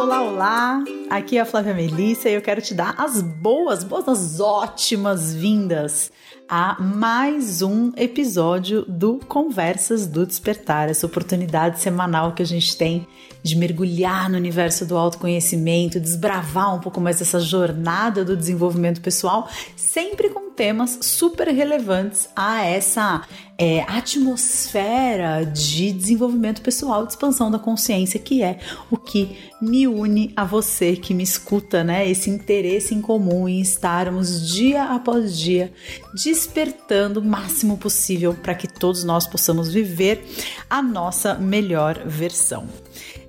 olá, olá! Aqui é a Flávia Melissa e eu quero te dar as boas, boas, ótimas vindas a mais um episódio do Conversas do Despertar, essa oportunidade semanal que a gente tem de mergulhar no universo do autoconhecimento, desbravar um pouco mais essa jornada do desenvolvimento pessoal, sempre com temas super relevantes a essa é, atmosfera de desenvolvimento pessoal, de expansão da consciência, que é o que me une a você que me escuta, né? Esse interesse em comum em estarmos dia após dia despertando o máximo possível para que todos nós possamos viver a nossa melhor versão.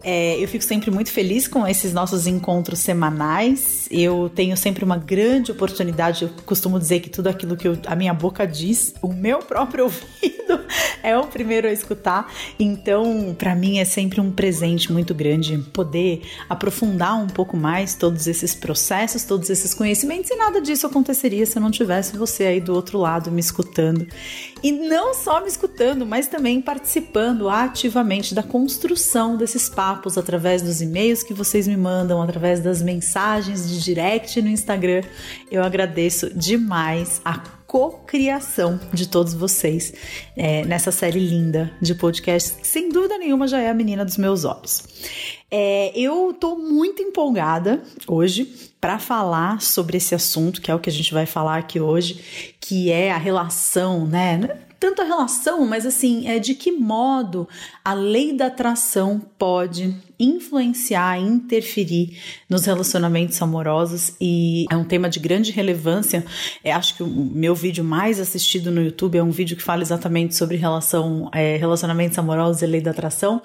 É, eu fico sempre muito feliz com esses nossos encontros semanais. Eu tenho sempre uma grande oportunidade. Eu costumo dizer que tudo aquilo que eu, a minha boca diz, o meu próprio ouvido é o primeiro a escutar. Então, para mim é sempre um presente muito grande poder aprofundar um pouco mais todos esses processos, todos esses conhecimentos. E nada disso aconteceria se eu não tivesse você aí do outro lado me escutando. E não só me escutando, mas também participando ativamente da construção desses papos através dos e-mails que vocês me mandam, através das mensagens de direct no Instagram. Eu agradeço demais a cocriação de todos vocês é, nessa série linda de podcasts, que sem dúvida nenhuma já é a menina dos meus olhos. É, eu tô muito empolgada hoje para falar sobre esse assunto, que é o que a gente vai falar aqui hoje, que é a relação, né? Tanto a relação, mas assim, é de que modo a lei da atração pode influenciar, interferir nos relacionamentos amorosos e é um tema de grande relevância. É, acho que o meu vídeo mais assistido no YouTube é um vídeo que fala exatamente sobre relação, é, relacionamentos amorosos e lei da atração,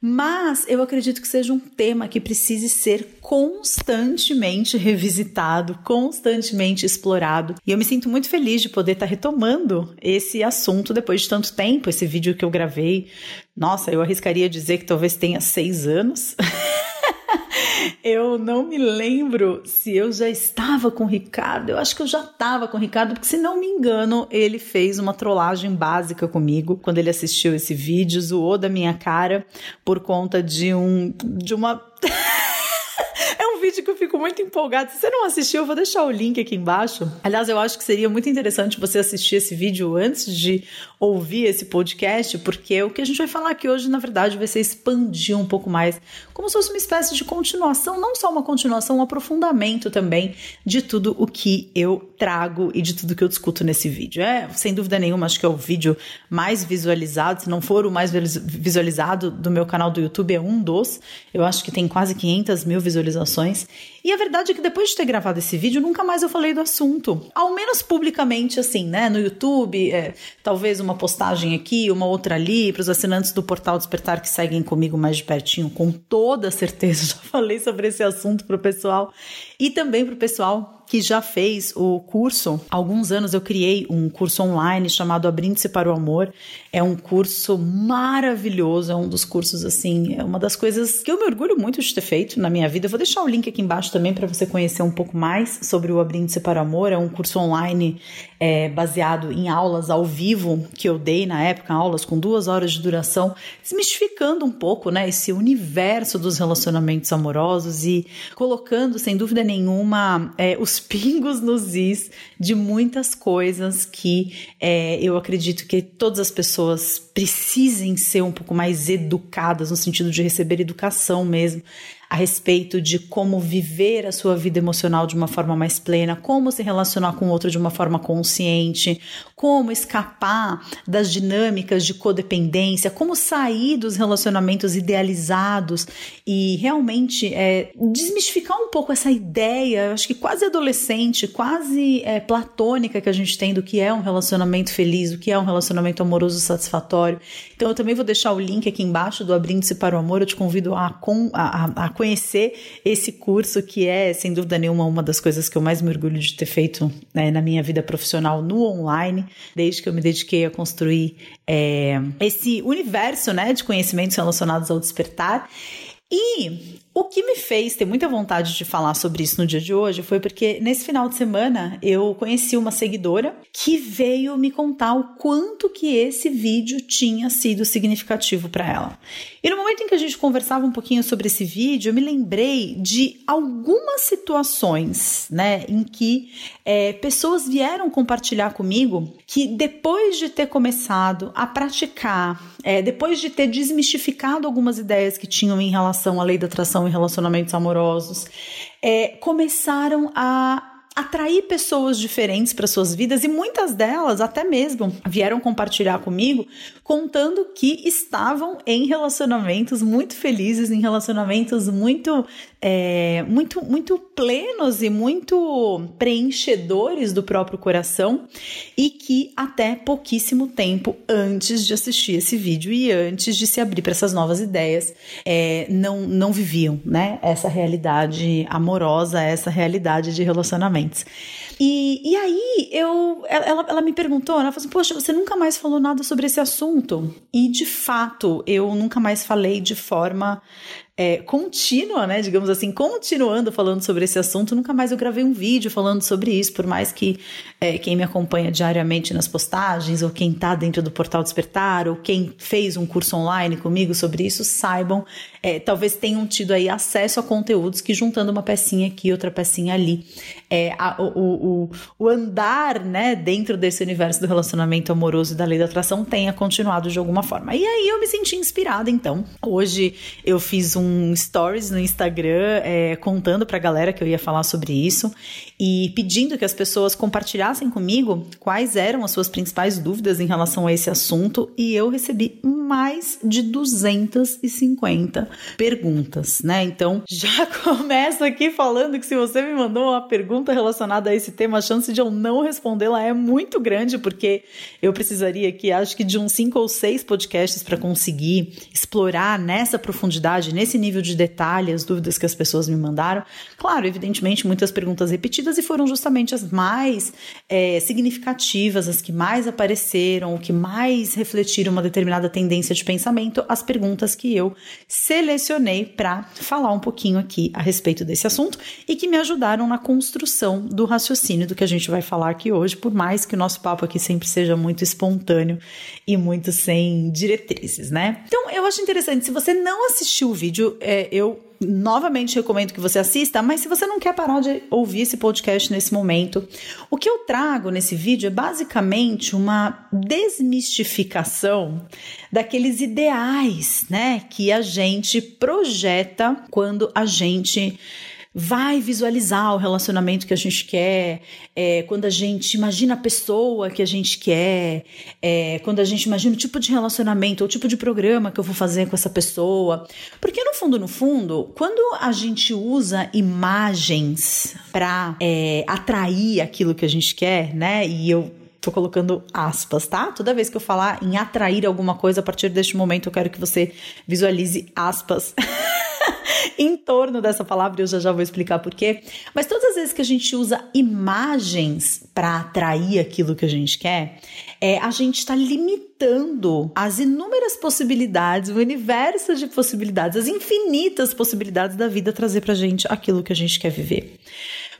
mas eu acredito que seja um tema que precise ser constantemente revisitado, constantemente explorado. E eu me sinto muito feliz de poder estar retomando esse assunto depois de tanto tempo. Esse vídeo que eu gravei nossa, eu arriscaria dizer que talvez tenha seis anos. eu não me lembro se eu já estava com o Ricardo. Eu acho que eu já estava com o Ricardo, porque se não me engano, ele fez uma trollagem básica comigo quando ele assistiu esse vídeo, zoou da minha cara por conta de um de uma vídeo que eu fico muito empolgada. Se você não assistiu, eu vou deixar o link aqui embaixo. Aliás, eu acho que seria muito interessante você assistir esse vídeo antes de ouvir esse podcast, porque o que a gente vai falar aqui hoje, na verdade, vai ser expandir um pouco mais, como se fosse uma espécie de continuação, não só uma continuação, um aprofundamento também de tudo o que eu trago e de tudo que eu discuto nesse vídeo. É, sem dúvida nenhuma, acho que é o vídeo mais visualizado, se não for o mais visualizado do meu canal do YouTube, é um dos. Eu acho que tem quase 500 mil visualizações e a verdade é que depois de ter gravado esse vídeo, nunca mais eu falei do assunto. Ao menos publicamente, assim, né? No YouTube, é, talvez uma postagem aqui, uma outra ali, para os assinantes do Portal Despertar que seguem comigo mais de pertinho, com toda certeza já falei sobre esse assunto para o pessoal. E também para o pessoal que já fez o curso. Há alguns anos eu criei um curso online chamado Abrindo-se para o Amor. É um curso maravilhoso, é um dos cursos assim, é uma das coisas que eu me orgulho muito de ter feito na minha vida. Eu vou deixar o link aqui embaixo também para você conhecer um pouco mais sobre o Abrindo-se para o Amor. É um curso online é, baseado em aulas ao vivo que eu dei na época, aulas com duas horas de duração, desmistificando um pouco, né, esse universo dos relacionamentos amorosos e colocando, sem dúvida nenhuma, é, os pingos nos is de muitas coisas que é, eu acredito que todas as pessoas precisem ser um pouco mais educadas, no sentido de receber educação mesmo, a respeito de como viver a sua vida emocional de uma forma mais plena, como se relacionar com o outro de uma forma consciente, como escapar das dinâmicas de codependência, como sair dos relacionamentos idealizados e realmente é, desmistificar um pouco essa ideia, acho que quase adolescente, quase é, platônica que a gente tem do que é um relacionamento feliz, do que é um relacionamento amoroso satisfatório. Então eu também vou deixar o link aqui embaixo do Abrindo-se para o Amor, eu te convido a, a, a conhecer esse curso, que é, sem dúvida nenhuma, uma das coisas que eu mais me orgulho de ter feito né, na minha vida profissional no online, desde que eu me dediquei a construir é, esse universo né, de conhecimentos relacionados ao despertar. E o que me fez ter muita vontade de falar sobre isso no dia de hoje foi porque nesse final de semana eu conheci uma seguidora que veio me contar o quanto que esse vídeo tinha sido significativo para ela. E no momento em que a gente conversava um pouquinho sobre esse vídeo, eu me lembrei de algumas situações, né, em que é, pessoas vieram compartilhar comigo que depois de ter começado a praticar, é, depois de ter desmistificado algumas ideias que tinham em relação à lei da atração em relacionamentos amorosos, é, começaram a atrair pessoas diferentes para suas vidas e muitas delas até mesmo vieram compartilhar comigo contando que estavam em relacionamentos muito felizes, em relacionamentos muito é, muito muito plenos e muito preenchedores do próprio coração e que até pouquíssimo tempo antes de assistir esse vídeo e antes de se abrir para essas novas ideias é, não não viviam né essa realidade amorosa essa realidade de relacionamento e, e aí eu, ela, ela me perguntou, ela falou assim, poxa, você nunca mais falou nada sobre esse assunto. E de fato, eu nunca mais falei de forma é, contínua, né? Digamos assim, continuando falando sobre esse assunto. Nunca mais eu gravei um vídeo falando sobre isso, por mais que é, quem me acompanha diariamente nas postagens, ou quem está dentro do portal Despertar, ou quem fez um curso online comigo sobre isso, saibam, é, talvez tenham tido aí acesso a conteúdos que juntando uma pecinha aqui, outra pecinha ali, é, a, o, o, o andar, né, dentro desse universo do relacionamento amoroso e da lei da atração tenha continuado de alguma forma. E aí eu me senti inspirada, então. Hoje eu fiz um stories no Instagram é, contando pra galera que eu ia falar sobre isso e pedindo que as pessoas compartilhassem comigo quais eram as suas principais dúvidas em relação a esse assunto e eu recebi mais de 250 perguntas, né? Então já começo aqui falando que se você me mandou uma pergunta relacionada a esse tema, a chance de eu não respondê-la é muito grande, porque eu precisaria aqui, acho que de uns cinco ou seis podcasts para conseguir explorar nessa profundidade, nesse nível de detalhe, as dúvidas que as pessoas me mandaram. Claro, evidentemente, muitas perguntas repetidas e foram justamente as mais é, significativas, as que mais apareceram, o que mais refletiram uma determinada tendência de pensamento, as perguntas que eu selecionei para falar um pouquinho aqui a respeito desse assunto e que me ajudaram na construção do raciocínio do que a gente vai falar aqui hoje, por mais que o nosso papo aqui sempre seja muito espontâneo e muito sem diretrizes, né? Então, eu acho interessante, se você não assistiu o vídeo, é, eu novamente recomendo que você assista, mas se você não quer parar de ouvir esse podcast nesse momento, o que eu trago nesse vídeo é basicamente uma desmistificação daqueles ideais, né, que a gente projeta quando a gente vai visualizar o relacionamento que a gente quer, é, quando a gente imagina a pessoa que a gente quer, é, quando a gente imagina o tipo de relacionamento, o tipo de programa que eu vou fazer com essa pessoa. Porque no fundo, no fundo, quando a gente usa imagens para é, atrair aquilo que a gente quer, né? E eu colocando aspas, tá? Toda vez que eu falar em atrair alguma coisa, a partir deste momento eu quero que você visualize aspas. em torno dessa palavra, eu já já vou explicar por quê. Mas todas as vezes que a gente usa imagens para atrair aquilo que a gente quer, é, a gente está limitando as inúmeras possibilidades, o universo de possibilidades, as infinitas possibilidades da vida trazer pra gente aquilo que a gente quer viver.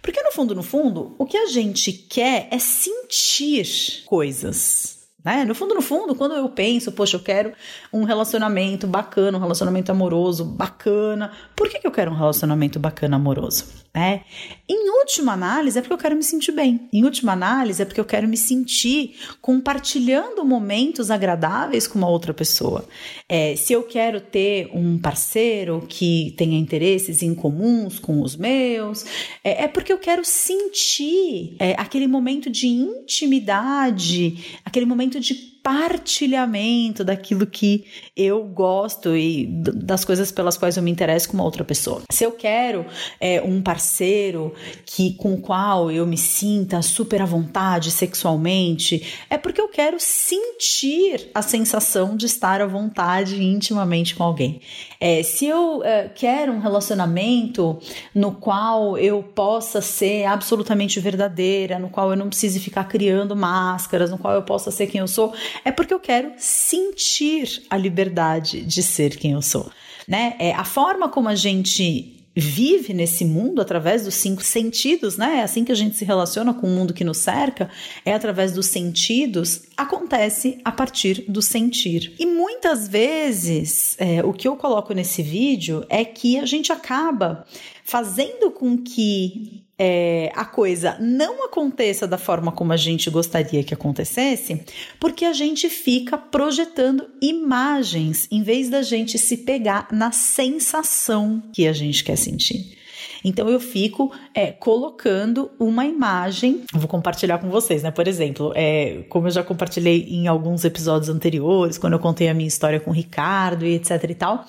Porque no fundo, no fundo, o que a gente quer é sentir coisas. Né? No fundo, no fundo, quando eu penso, poxa, eu quero um relacionamento bacana, um relacionamento amoroso bacana. Por que, que eu quero um relacionamento bacana amoroso? Né? Em última análise, é porque eu quero me sentir bem. Em última análise, é porque eu quero me sentir compartilhando momentos agradáveis com uma outra pessoa. É, se eu quero ter um parceiro que tenha interesses em comuns com os meus, é, é porque eu quero sentir é, aquele momento de intimidade, aquele momento de partilhamento daquilo que eu gosto e das coisas pelas quais eu me interesso com uma outra pessoa. Se eu quero é, um parceiro que com o qual eu me sinta super à vontade sexualmente, é porque eu quero sentir a sensação de estar à vontade intimamente com alguém. É, se eu é, quero um relacionamento no qual eu possa ser absolutamente verdadeira, no qual eu não precise ficar criando máscaras, no qual eu possa ser quem eu sou, é porque eu quero sentir a liberdade de ser quem eu sou. né? É, a forma como a gente vive nesse mundo através dos cinco sentidos, né? É assim que a gente se relaciona com o mundo que nos cerca, é através dos sentidos, acontece a partir do sentir. E muitas vezes, é, o que eu coloco nesse vídeo é que a gente acaba fazendo com que é, a coisa não aconteça da forma como a gente gostaria que acontecesse, porque a gente fica projetando imagens em vez da gente se pegar na sensação que a gente quer sentir. Então eu fico é, colocando uma imagem, vou compartilhar com vocês, né? Por exemplo, é, como eu já compartilhei em alguns episódios anteriores, quando eu contei a minha história com o Ricardo e etc e tal,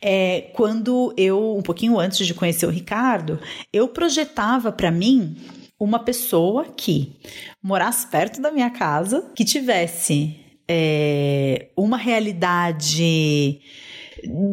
é, quando eu, um pouquinho antes de conhecer o Ricardo, eu projetava para mim uma pessoa que morasse perto da minha casa, que tivesse é, uma realidade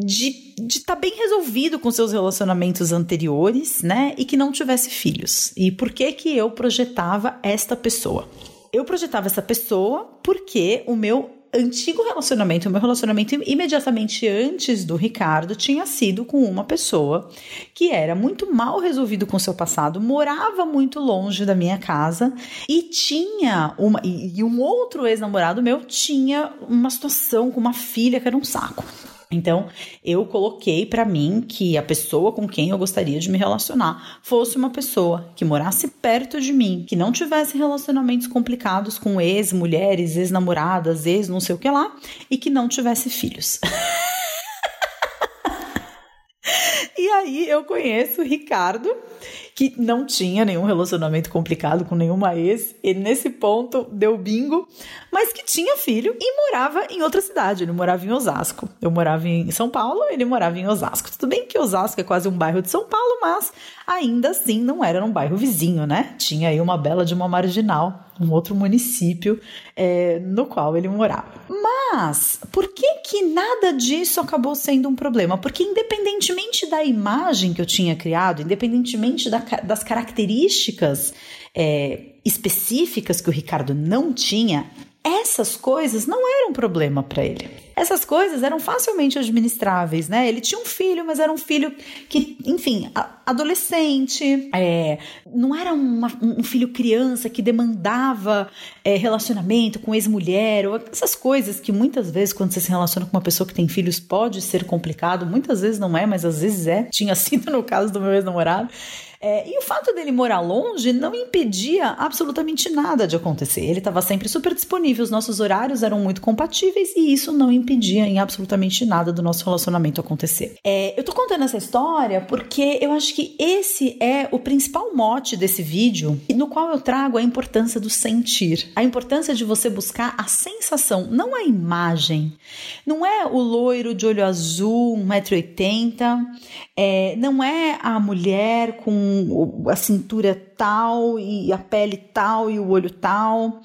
de estar tá bem resolvido com seus relacionamentos anteriores, né? E que não tivesse filhos. E por que que eu projetava esta pessoa? Eu projetava essa pessoa porque o meu antigo relacionamento, o meu relacionamento imediatamente antes do Ricardo, tinha sido com uma pessoa que era muito mal resolvido com seu passado, morava muito longe da minha casa e tinha uma. E, e um outro ex-namorado meu tinha uma situação com uma filha que era um saco. Então, eu coloquei para mim que a pessoa com quem eu gostaria de me relacionar fosse uma pessoa que morasse perto de mim, que não tivesse relacionamentos complicados com ex-mulheres, ex-namoradas, ex não sei o que lá, e que não tivesse filhos. e aí eu conheço o Ricardo, que não tinha nenhum relacionamento complicado com nenhuma ex, e nesse ponto deu bingo, mas que tinha filho e morava em outra cidade. Ele morava em Osasco. Eu morava em São Paulo, ele morava em Osasco. Tudo bem que Osasco é quase um bairro de São Paulo, mas ainda assim não era um bairro vizinho, né? Tinha aí uma bela de uma marginal, um outro município é, no qual ele morava. Mas por que que nada disso acabou sendo um problema? Porque independentemente da imagem que eu tinha criado, independentemente da, das características é, específicas que o Ricardo não tinha, essas coisas não eram problema para ele. Essas coisas eram facilmente administráveis, né? Ele tinha um filho, mas era um filho que, enfim, adolescente, é, não era uma, um filho criança que demandava é, relacionamento com ex-mulher, ou essas coisas que muitas vezes, quando você se relaciona com uma pessoa que tem filhos, pode ser complicado, muitas vezes não é, mas às vezes é. Tinha sido no caso do meu ex-namorado. É, e o fato dele morar longe não impedia absolutamente nada de acontecer. Ele estava sempre super disponível, os nossos horários eram muito compatíveis e isso não impedia em absolutamente nada do nosso relacionamento acontecer. É, eu tô contando essa história porque eu acho que esse é o principal mote desse vídeo, no qual eu trago a importância do sentir, a importância de você buscar a sensação, não a imagem. Não é o loiro de olho azul, 1,80m, é, não é a mulher com a cintura tal e a pele tal e o olho tal.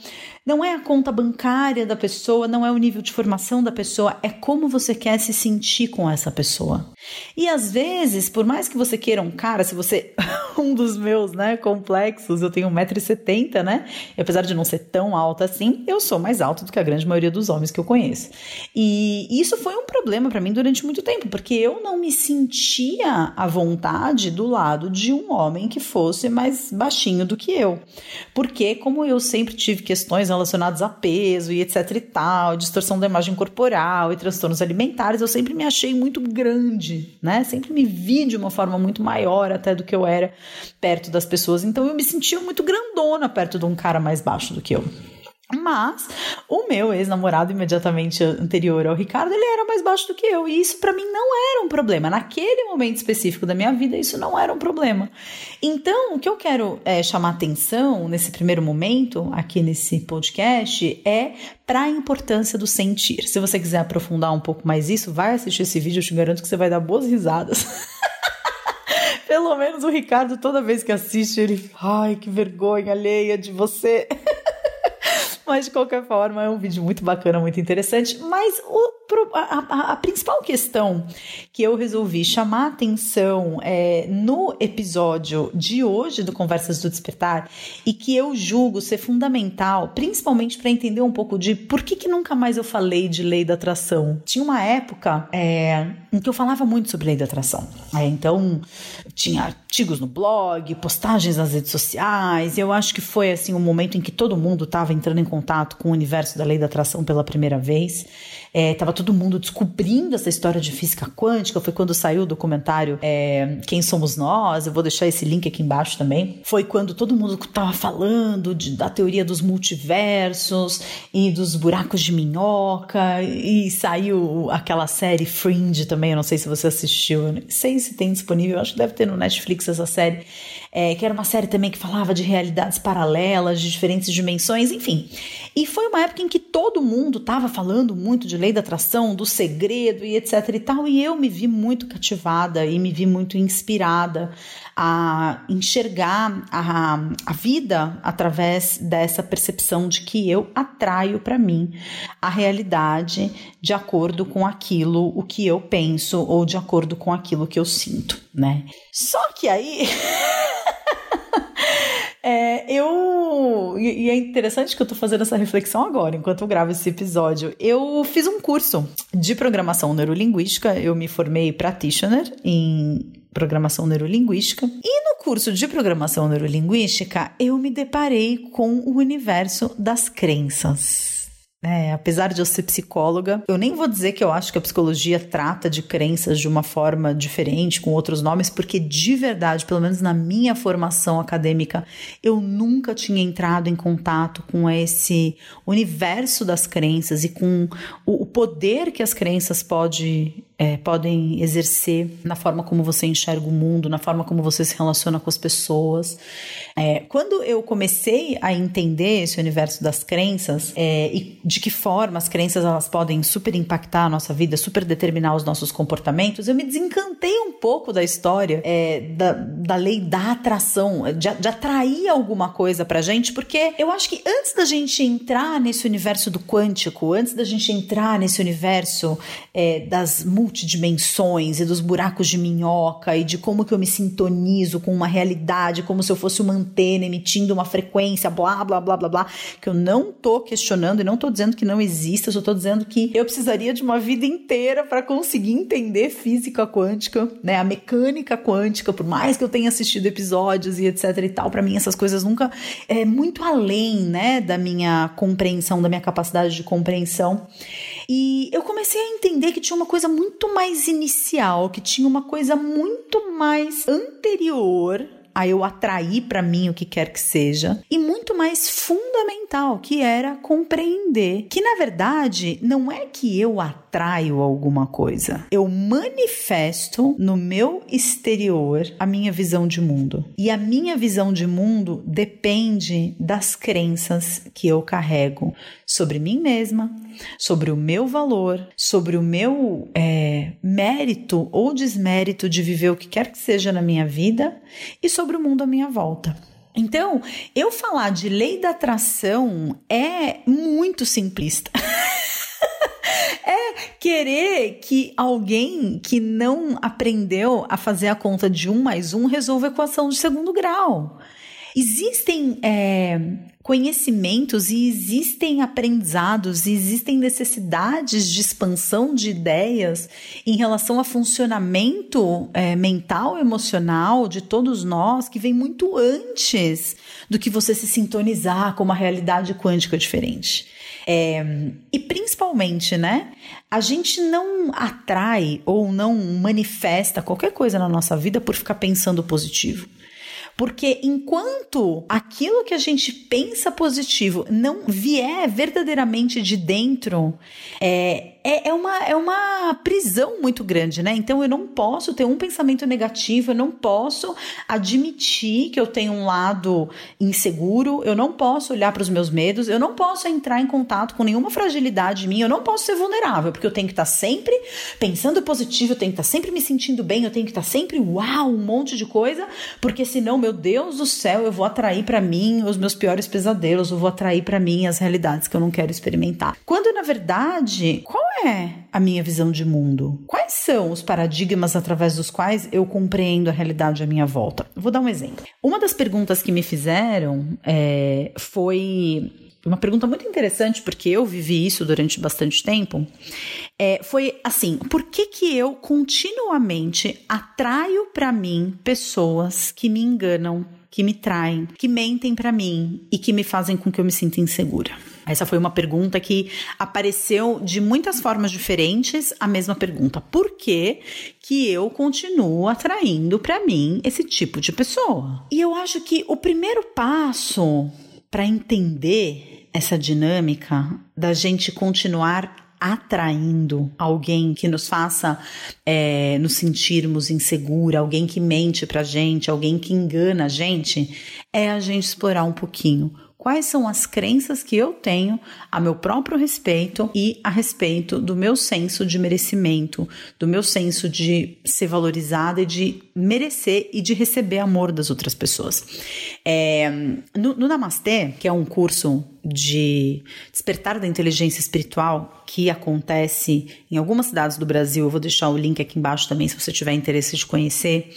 Não é a conta bancária da pessoa, não é o nível de formação da pessoa, é como você quer se sentir com essa pessoa. E às vezes, por mais que você queira um cara, se você. um dos meus, né, complexos, eu tenho 1,70m, né? E apesar de não ser tão alta assim, eu sou mais alta do que a grande maioria dos homens que eu conheço. E isso foi um problema para mim durante muito tempo, porque eu não me sentia à vontade do lado de um homem que fosse mais baixinho do que eu. Porque, como eu sempre tive questões relacionadas a peso e etc e tal, distorção da imagem corporal e transtornos alimentares, eu sempre me achei muito grande, né? Sempre me vi de uma forma muito maior até do que eu era perto das pessoas. Então eu me sentia muito grandona perto de um cara mais baixo do que eu. Mas o meu ex-namorado imediatamente anterior ao Ricardo, ele era mais baixo do que eu, e isso para mim não era um problema. Naquele momento específico da minha vida, isso não era um problema. Então, o que eu quero é, chamar atenção nesse primeiro momento, aqui nesse podcast, é para a importância do sentir. Se você quiser aprofundar um pouco mais isso, vai assistir esse vídeo, eu te garanto que você vai dar boas risadas. Pelo menos o Ricardo, toda vez que assiste, ele. Ai, que vergonha alheia de você. Mas de qualquer forma, é um vídeo muito bacana, muito interessante. Mas o, a, a, a principal questão que eu resolvi chamar atenção é, no episódio de hoje do Conversas do Despertar e que eu julgo ser fundamental, principalmente para entender um pouco de por que, que nunca mais eu falei de lei da atração. Tinha uma época é, em que eu falava muito sobre lei da atração. É, então, tinha artigos no blog, postagens nas redes sociais. Eu acho que foi assim o um momento em que todo mundo estava entrando em contato com o universo da lei da atração pela primeira vez. Estava é, todo mundo descobrindo essa história de física quântica. Foi quando saiu o documentário é, Quem Somos Nós. Eu vou deixar esse link aqui embaixo também. Foi quando todo mundo estava falando de, da teoria dos multiversos e dos buracos de minhoca. E saiu aquela série Fringe também. Eu não sei se você assistiu. Não sei se tem disponível. Eu acho que deve ter no Netflix essa série. É, que era uma série também que falava de realidades paralelas, de diferentes dimensões, enfim. E foi uma época em que todo mundo estava falando muito de lei da atração, do segredo e etc e tal, e eu me vi muito cativada e me vi muito inspirada a enxergar a, a vida através dessa percepção de que eu atraio para mim a realidade de acordo com aquilo o que eu penso ou de acordo com aquilo que eu sinto, né? Só que aí É, eu. E é interessante que eu tô fazendo essa reflexão agora, enquanto eu gravo esse episódio. Eu fiz um curso de programação neurolinguística, eu me formei practitioner em programação neurolinguística. E no curso de programação neurolinguística, eu me deparei com o universo das crenças. É, apesar de eu ser psicóloga, eu nem vou dizer que eu acho que a psicologia trata de crenças de uma forma diferente, com outros nomes, porque de verdade, pelo menos na minha formação acadêmica, eu nunca tinha entrado em contato com esse universo das crenças e com o, poder que as crenças pode, é, podem exercer na forma como você enxerga o mundo, na forma como você se relaciona com as pessoas. É, quando eu comecei a entender esse universo das crenças é, e de que forma as crenças elas podem super impactar a nossa vida, super determinar os nossos comportamentos, eu me desencantei um pouco da história é, da, da lei da atração, de, de atrair alguma coisa pra gente, porque eu acho que antes da gente entrar nesse universo do quântico, antes da gente entrar nesse universo é, das multidimensões e dos buracos de minhoca e de como que eu me sintonizo com uma realidade, como se eu fosse uma antena emitindo uma frequência, blá, blá, blá, blá, blá, que eu não tô questionando e não tô dizendo que não exista, eu só tô dizendo que eu precisaria de uma vida inteira para conseguir entender física quântica, né, a mecânica quântica, por mais que eu tenha assistido episódios e etc e tal, para mim essas coisas nunca é muito além, né, da minha compreensão, da minha capacidade de compreensão. E eu comecei a entender que tinha uma coisa muito mais inicial, que tinha uma coisa muito mais anterior a eu atrair para mim o que quer que seja, e muito mais fundamental, que era compreender que na verdade não é que eu atraio alguma coisa, eu manifesto no meu exterior a minha visão de mundo. E a minha visão de mundo depende das crenças que eu carrego sobre mim mesma, sobre o meu valor, sobre o meu é, mérito ou desmérito de viver o que quer que seja na minha vida e sobre o mundo à minha volta. Então, eu falar de lei da atração é muito simplista. é querer que alguém que não aprendeu a fazer a conta de um mais um resolva a equação de segundo grau. Existem é, conhecimentos e existem aprendizados e existem necessidades de expansão de ideias em relação ao funcionamento é, mental, emocional de todos nós que vem muito antes do que você se sintonizar com uma realidade quântica diferente. É, e principalmente, né? A gente não atrai ou não manifesta qualquer coisa na nossa vida por ficar pensando positivo. Porque enquanto aquilo que a gente pensa positivo não vier verdadeiramente de dentro, é, é, é, uma, é uma prisão muito grande, né? Então eu não posso ter um pensamento negativo, eu não posso admitir que eu tenho um lado inseguro, eu não posso olhar para os meus medos, eu não posso entrar em contato com nenhuma fragilidade minha, eu não posso ser vulnerável, porque eu tenho que estar sempre pensando positivo, eu tenho que estar sempre me sentindo bem, eu tenho que estar sempre uau, um monte de coisa, porque senão, meu Deus do céu, eu vou atrair para mim os meus piores pesadelos, eu vou atrair para mim as realidades que eu não quero experimentar. Quando na verdade, qual é a minha visão de mundo? Quais são os paradigmas através dos quais eu compreendo a realidade à minha volta? Vou dar um exemplo. Uma das perguntas que me fizeram é, foi uma pergunta muito interessante, porque eu vivi isso durante bastante tempo, é, foi assim: por que, que eu continuamente atraio para mim pessoas que me enganam, que me traem, que mentem para mim e que me fazem com que eu me sinta insegura? Essa foi uma pergunta que apareceu de muitas formas diferentes, a mesma pergunta. Por que, que eu continuo atraindo para mim esse tipo de pessoa? E eu acho que o primeiro passo para entender essa dinâmica da gente continuar atraindo alguém que nos faça é, nos sentirmos insegura, alguém que mente pra gente, alguém que engana a gente, é a gente explorar um pouquinho quais são as crenças que eu tenho a meu próprio respeito e a respeito do meu senso de merecimento, do meu senso de ser valorizada e de merecer e de receber amor das outras pessoas. É, no, no Namastê, que é um curso de despertar da inteligência espiritual que acontece em algumas cidades do Brasil, eu vou deixar o link aqui embaixo também se você tiver interesse de conhecer.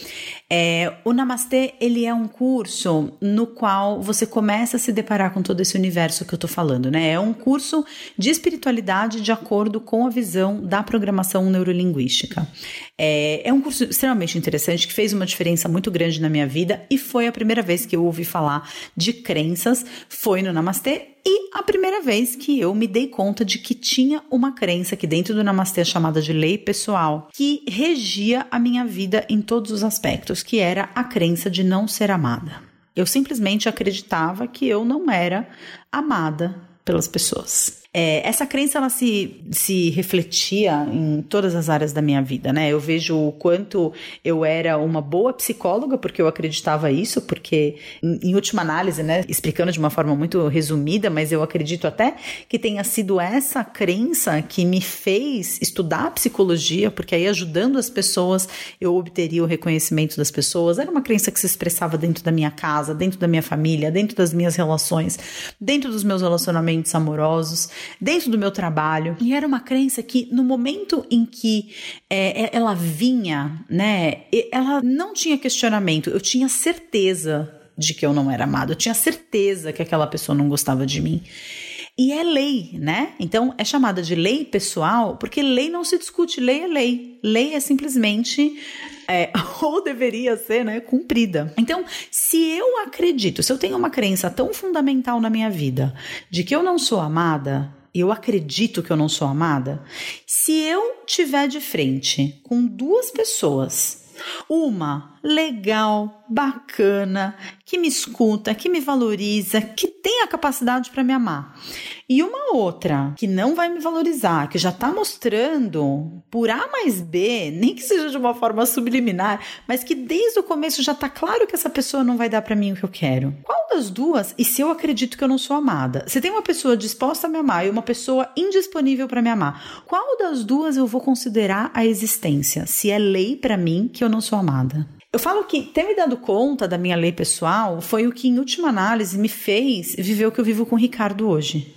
É, o Namastê, ele é um curso no qual você começa a se deparar com todo esse universo que eu tô falando, né? É um curso de espiritualidade de acordo com a visão da programação neurolinguística. É, é um curso extremamente interessante que fez uma diferença muito grande na minha vida e foi a primeira vez que eu ouvi falar de crenças, foi no Namastê e a primeira vez que eu me dei conta de que tinha uma crença aqui dentro do Namastê chamada de lei pessoal que regia a minha vida em todos os aspectos, que era a crença de não ser amada. Eu simplesmente acreditava que eu não era amada pelas pessoas. É, essa crença ela se, se refletia em todas as áreas da minha vida, né? Eu vejo o quanto eu era uma boa psicóloga porque eu acreditava isso, porque em, em última análise, né, explicando de uma forma muito resumida, mas eu acredito até que tenha sido essa crença que me fez estudar psicologia, porque aí ajudando as pessoas eu obteria o reconhecimento das pessoas. Era uma crença que se expressava dentro da minha casa, dentro da minha família, dentro das minhas relações, dentro dos meus relacionamentos amorosos dentro do meu trabalho. E era uma crença que no momento em que é, é ela vinha, né, ela não tinha questionamento, eu tinha certeza de que eu não era amado, eu tinha certeza que aquela pessoa não gostava de mim. E é lei, né? Então é chamada de lei pessoal, porque lei não se discute, lei é lei. Lei é simplesmente é, ou deveria ser, né, cumprida. Então, se eu acredito, se eu tenho uma crença tão fundamental na minha vida de que eu não sou amada, eu acredito que eu não sou amada, se eu tiver de frente com duas pessoas, uma legal, bacana, que me escuta, que me valoriza, que tem a capacidade para me amar. E uma outra que não vai me valorizar, que já está mostrando por A mais B, nem que seja de uma forma subliminar, mas que desde o começo já está claro que essa pessoa não vai dar para mim o que eu quero. Qual das duas? E se eu acredito que eu não sou amada? Se tem uma pessoa disposta a me amar e uma pessoa indisponível para me amar, qual das duas eu vou considerar a existência? Se é lei para mim que eu não sou amada? Eu falo que ter me dado conta da minha lei pessoal foi o que, em última análise, me fez viver o que eu vivo com o Ricardo hoje.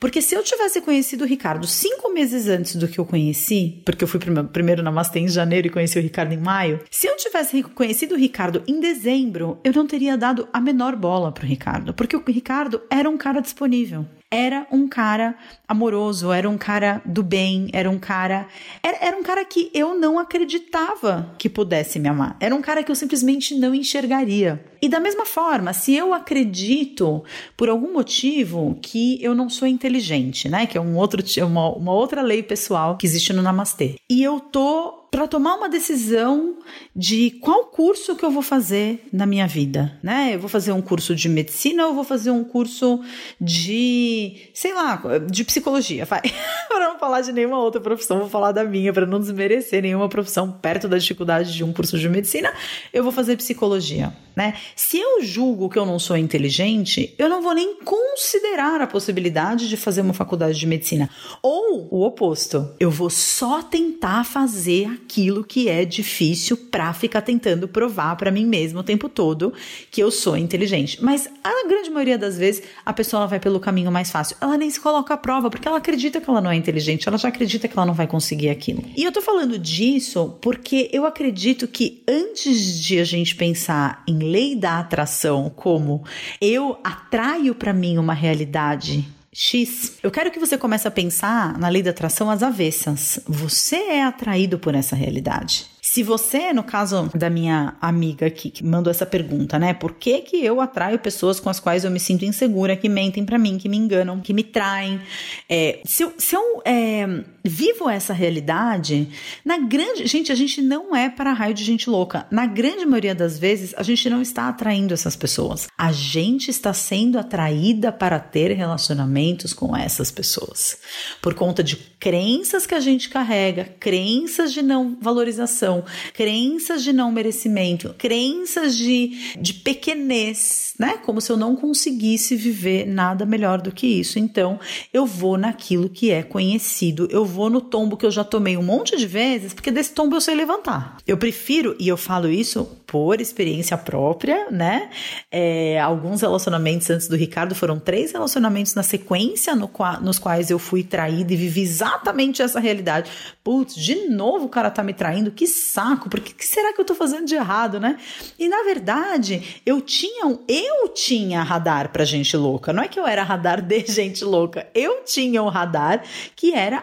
Porque se eu tivesse conhecido o Ricardo cinco meses antes do que eu conheci, porque eu fui primeiro na Master em janeiro e conheci o Ricardo em maio, se eu tivesse conhecido o Ricardo em dezembro, eu não teria dado a menor bola pro Ricardo, porque o Ricardo era um cara disponível era um cara amoroso, era um cara do bem, era um cara. Era, era, um cara que eu não acreditava que pudesse me amar. Era um cara que eu simplesmente não enxergaria. E da mesma forma, se eu acredito, por algum motivo, que eu não sou inteligente, né? Que é um outro, uma, uma outra lei pessoal que existe no Namastê. E eu tô para tomar uma decisão de qual curso que eu vou fazer na minha vida, né? Eu vou fazer um curso de medicina ou vou fazer um curso de, sei lá, de psicologia, vai. para não falar de nenhuma outra profissão, vou falar da minha para não desmerecer nenhuma profissão perto da dificuldade de um curso de medicina, eu vou fazer psicologia, né? Se eu julgo que eu não sou inteligente, eu não vou nem considerar a possibilidade de fazer uma faculdade de medicina. Ou o oposto, eu vou só tentar fazer aquilo que é difícil para ficar tentando provar para mim mesmo o tempo todo que eu sou inteligente. Mas a grande maioria das vezes a pessoa vai pelo caminho mais fácil. Ela nem se coloca à prova porque ela acredita que ela não é inteligente, ela já acredita que ela não vai conseguir aquilo. E eu tô falando disso porque eu acredito que antes de a gente pensar em lei da atração como eu atraio para mim uma realidade X. Eu quero que você comece a pensar na lei da atração às avessas. Você é atraído por essa realidade. Se você, no caso da minha amiga aqui, que mandou essa pergunta, né? Por que, que eu atraio pessoas com as quais eu me sinto insegura, que mentem para mim, que me enganam, que me traem? É, se eu, se eu é, vivo essa realidade, na grande. Gente, a gente não é para raio de gente louca. Na grande maioria das vezes, a gente não está atraindo essas pessoas. A gente está sendo atraída para ter relacionamentos com essas pessoas. Por conta de crenças que a gente carrega, crenças de não valorização, crenças de não merecimento, crenças de, de pequenez, né? Como se eu não conseguisse viver nada melhor do que isso. Então, eu vou naquilo que é conhecido, eu vou no tombo que eu já tomei um monte de vezes, porque desse tombo eu sei levantar. Eu prefiro, e eu falo isso por experiência própria, né? É, alguns relacionamentos antes do Ricardo foram três relacionamentos na sequência no, nos quais eu fui traída e vivi exatamente essa realidade. Putz, de novo o cara tá me traindo, que saco, porque que será que eu tô fazendo de errado, né? E na verdade, eu tinha um, eu tinha radar para gente louca, não é que eu era radar de gente louca, eu tinha um radar que era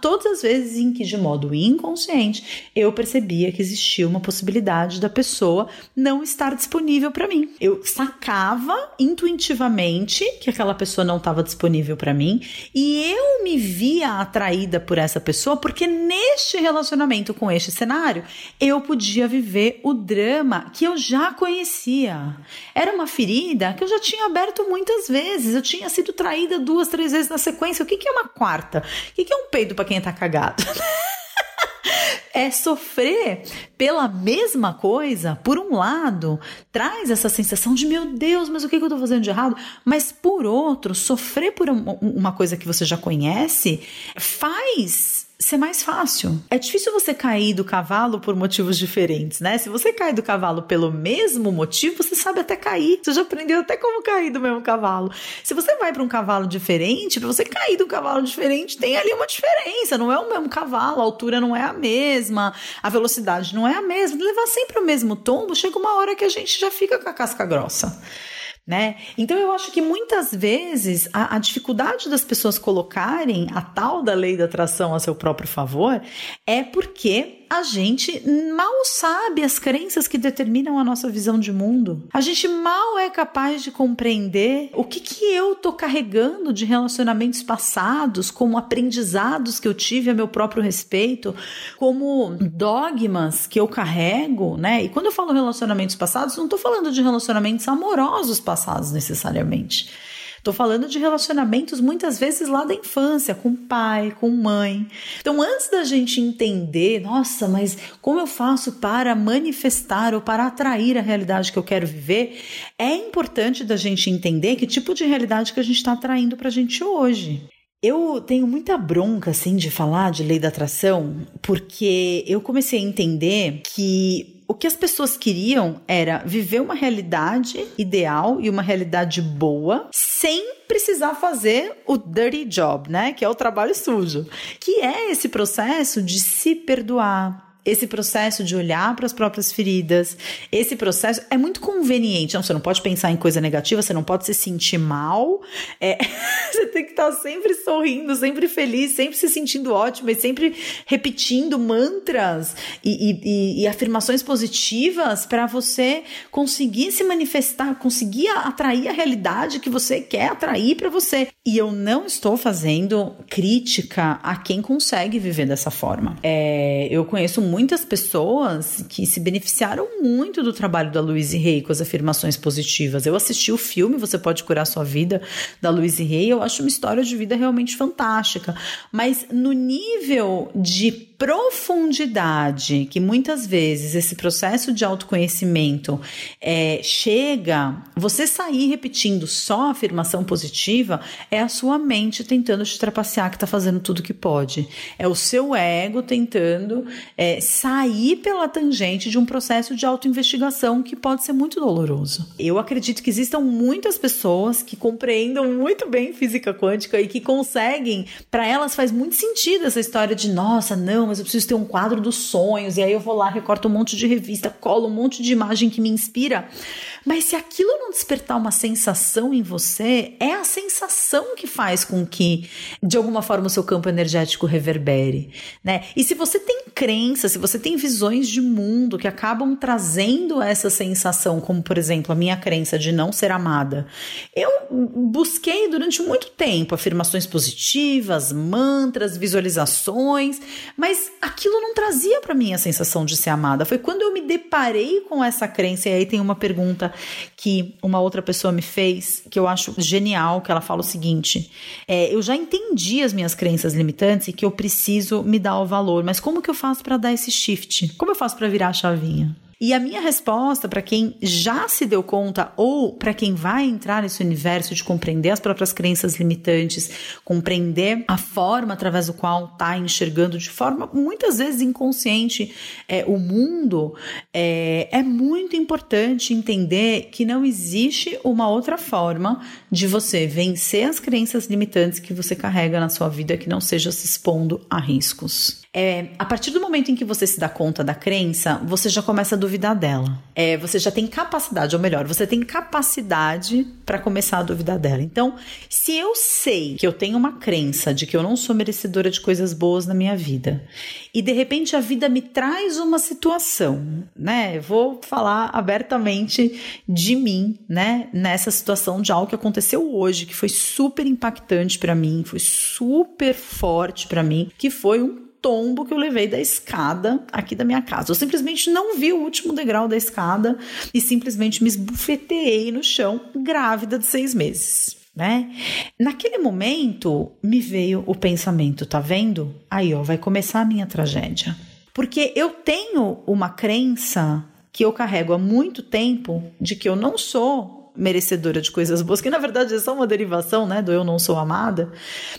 todas as vezes em que de modo inconsciente eu percebia que existia uma possibilidade da pessoa não estar disponível para mim. Eu sacava intuitivamente que aquela pessoa não estava disponível para mim e eu me via atraída por essa pessoa porque neste relacionamento com este cenário eu podia viver o drama que eu já conhecia. Era uma ferida que eu já tinha aberto muitas vezes. Eu tinha sido traída duas, três vezes na sequência. O que, que é uma quarta? O que, que é um peido para quem tá cagado? é sofrer pela mesma coisa, por um lado, traz essa sensação de meu Deus, mas o que eu estou fazendo de errado? Mas por outro, sofrer por uma coisa que você já conhece faz ser mais fácil. É difícil você cair do cavalo por motivos diferentes, né? Se você cai do cavalo pelo mesmo motivo, você sabe até cair. Você já aprendeu até como cair do mesmo cavalo. Se você vai para um cavalo diferente, para você cair do cavalo diferente, tem ali uma diferença. Não é o mesmo cavalo, a altura não é a mesma, a velocidade não é a mesma. Levar sempre o mesmo tombo, chega uma hora que a gente já fica com a casca grossa né? Então eu acho que muitas vezes a, a, dificuldade das pessoas colocarem a tal da lei da atração a seu próprio favor é porque a gente mal sabe as crenças que determinam a nossa visão de mundo. A gente mal é capaz de compreender o que, que eu tô carregando de relacionamentos passados, como aprendizados que eu tive a meu próprio respeito, como dogmas que eu carrego, né? E quando eu falo relacionamentos passados, não tô falando de relacionamentos amorosos passados necessariamente. Estou falando de relacionamentos muitas vezes lá da infância, com pai, com mãe. Então, antes da gente entender, nossa, mas como eu faço para manifestar ou para atrair a realidade que eu quero viver, é importante da gente entender que tipo de realidade que a gente está atraindo para a gente hoje. Eu tenho muita bronca, assim, de falar de lei da atração, porque eu comecei a entender que o que as pessoas queriam era viver uma realidade ideal e uma realidade boa sem precisar fazer o dirty job, né? Que é o trabalho sujo. Que é esse processo de se perdoar, esse processo de olhar para as próprias feridas, esse processo é muito conveniente. Não, você não pode pensar em coisa negativa, você não pode se sentir mal. É, você tem que estar sempre sorrindo, sempre feliz, sempre se sentindo ótimo e sempre repetindo mantras e, e, e afirmações positivas para você conseguir se manifestar, conseguir atrair a realidade que você quer atrair para você. E eu não estou fazendo crítica a quem consegue viver dessa forma. É, eu conheço muitas pessoas que se beneficiaram muito do trabalho da Louise Hay com as afirmações positivas. Eu assisti o filme Você Pode Curar Sua Vida, da Louise Hay, eu acho uma história de vida realmente fantástica. Mas no nível de profundidade que muitas vezes esse processo de autoconhecimento é, chega, você sair repetindo só a afirmação positiva é a sua mente tentando te trapacear que está fazendo tudo que pode. É o seu ego tentando é, sair pela tangente de um processo de autoinvestigação que pode ser muito doloroso. Eu acredito que existam muitas pessoas que compreendam muito bem física quântica e que conseguem, para elas faz muito sentido essa história de nossa, não, mas eu preciso ter um quadro dos sonhos, e aí eu vou lá, recorto um monte de revista, colo um monte de imagem que me inspira. Mas se aquilo não despertar uma sensação em você, é a sensação que faz com que, de alguma forma, o seu campo energético reverbere, né? E se você tem crença, se você tem visões de mundo que acabam trazendo essa sensação, como por exemplo a minha crença de não ser amada, eu busquei durante muito tempo afirmações positivas, mantras, visualizações, mas aquilo não trazia para mim a sensação de ser amada. Foi quando eu me deparei com essa crença, e aí tem uma pergunta que uma outra pessoa me fez, que eu acho genial, que ela fala o seguinte: é, eu já entendi as minhas crenças limitantes e que eu preciso me dar o valor, mas como que eu faço para dar esse shift? Como eu faço para virar a chavinha? E a minha resposta para quem já se deu conta ou para quem vai entrar nesse universo de compreender as próprias crenças limitantes, compreender a forma através do qual está enxergando de forma muitas vezes inconsciente é, o mundo, é, é muito importante entender que não existe uma outra forma de você vencer as crenças limitantes que você carrega na sua vida que não seja se expondo a riscos. É, a partir do momento em que você se dá conta da crença, você já começa a duvidar dela. É, você já tem capacidade, ou melhor, você tem capacidade para começar a duvidar dela. Então, se eu sei que eu tenho uma crença de que eu não sou merecedora de coisas boas na minha vida, e de repente a vida me traz uma situação, né? vou falar abertamente de mim, né? Nessa situação de algo que aconteceu hoje, que foi super impactante para mim, foi super forte para mim, que foi um tombo que eu levei da escada aqui da minha casa. Eu simplesmente não vi o último degrau da escada e simplesmente me esbufeteei no chão, grávida de seis meses. Né? Naquele momento me veio o pensamento, tá vendo? Aí, ó, vai começar a minha tragédia. Porque eu tenho uma crença que eu carrego há muito tempo de que eu não sou merecedora de coisas boas, que na verdade é só uma derivação, né, do eu não sou amada.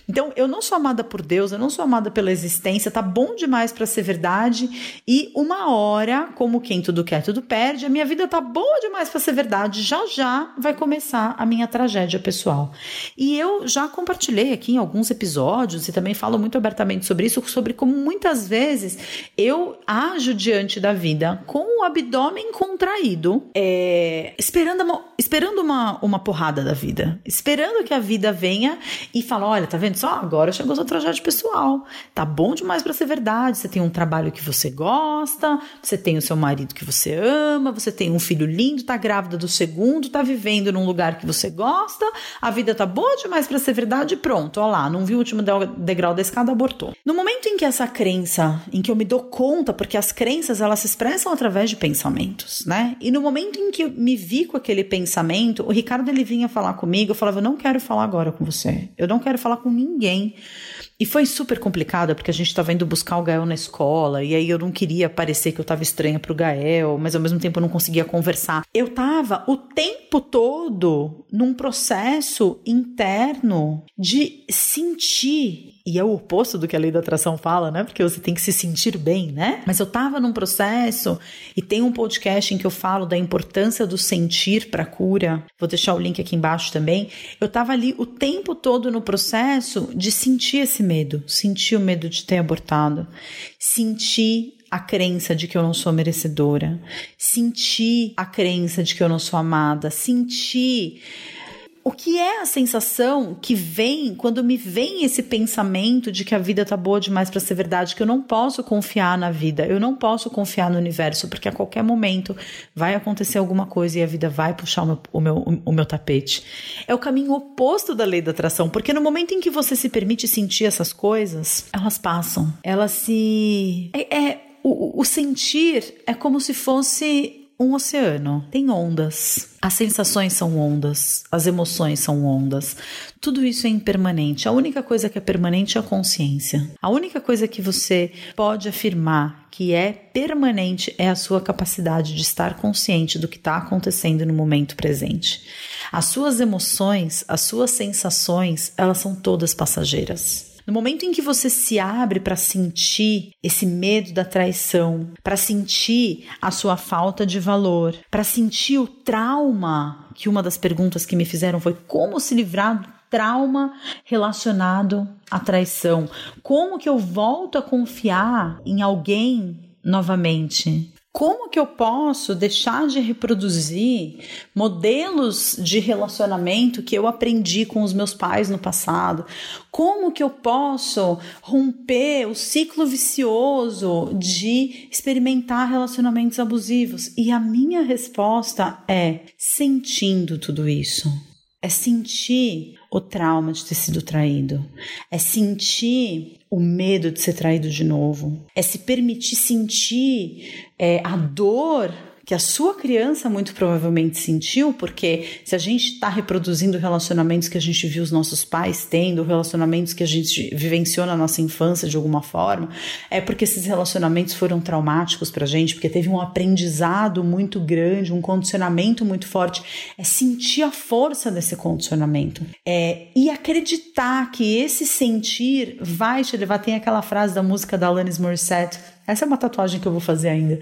Então, eu não sou amada por Deus, eu não sou amada pela existência, tá bom demais para ser verdade e uma hora, como quem tudo quer, tudo perde, a minha vida tá boa demais para ser verdade, já já vai começar a minha tragédia pessoal. E eu já compartilhei aqui em alguns episódios e também falo muito abertamente sobre isso, sobre como muitas vezes eu ajo diante da vida com o abdômen contraído, é, esperando, esperando esperando uma, uma porrada da vida, esperando que a vida venha e fala: olha, tá vendo só? Agora chegou sua tragédia pessoal. Tá bom demais para ser verdade. Você tem um trabalho que você gosta, você tem o seu marido que você ama, você tem um filho lindo, tá grávida do segundo, tá vivendo num lugar que você gosta, a vida tá boa demais para ser verdade. Pronto, ó lá, não viu o último degrau da escada, abortou. No momento em que essa crença, em que eu me dou conta, porque as crenças elas se expressam através de pensamentos, né? E no momento em que eu me vi com aquele pensamento, o Ricardo ele vinha falar comigo, eu falava, eu não quero falar agora com você. Eu não quero falar com ninguém. E foi super complicado, porque a gente estava indo buscar o Gael na escola, e aí eu não queria parecer que eu estava estranha pro Gael, mas ao mesmo tempo eu não conseguia conversar. Eu estava o tempo todo num processo interno de sentir e é o oposto do que a lei da atração fala, né? Porque você tem que se sentir bem, né? Mas eu tava num processo e tem um podcast em que eu falo da importância do sentir para cura. Vou deixar o link aqui embaixo também. Eu tava ali o tempo todo no processo de sentir esse medo, sentir o medo de ter abortado, sentir a crença de que eu não sou merecedora, sentir a crença de que eu não sou amada, sentir o que é a sensação que vem quando me vem esse pensamento de que a vida tá boa demais para ser verdade, que eu não posso confiar na vida, eu não posso confiar no universo, porque a qualquer momento vai acontecer alguma coisa e a vida vai puxar o meu, o meu, o meu tapete. É o caminho oposto da lei da atração, porque no momento em que você se permite sentir essas coisas, elas passam, elas se. É, é o, o sentir é como se fosse um oceano tem ondas. As sensações são ondas, as emoções são ondas. Tudo isso é impermanente. A única coisa que é permanente é a consciência. A única coisa que você pode afirmar que é permanente é a sua capacidade de estar consciente do que está acontecendo no momento presente. As suas emoções, as suas sensações, elas são todas passageiras. No momento em que você se abre para sentir esse medo da traição, para sentir a sua falta de valor, para sentir o trauma, que uma das perguntas que me fizeram foi como se livrar do trauma relacionado à traição. Como que eu volto a confiar em alguém novamente? Como que eu posso deixar de reproduzir modelos de relacionamento que eu aprendi com os meus pais no passado? Como que eu posso romper o ciclo vicioso de experimentar relacionamentos abusivos? E a minha resposta é sentindo tudo isso. É sentir o trauma de ter sido traído, é sentir o medo de ser traído de novo, é se permitir sentir é, a dor que a sua criança muito provavelmente sentiu, porque se a gente está reproduzindo relacionamentos que a gente viu os nossos pais tendo, relacionamentos que a gente vivenciou na nossa infância de alguma forma, é porque esses relacionamentos foram traumáticos para a gente, porque teve um aprendizado muito grande, um condicionamento muito forte. É sentir a força desse condicionamento é, e acreditar que esse sentir vai te levar. Tem aquela frase da música da Alanis Morissette essa é uma tatuagem que eu vou fazer ainda,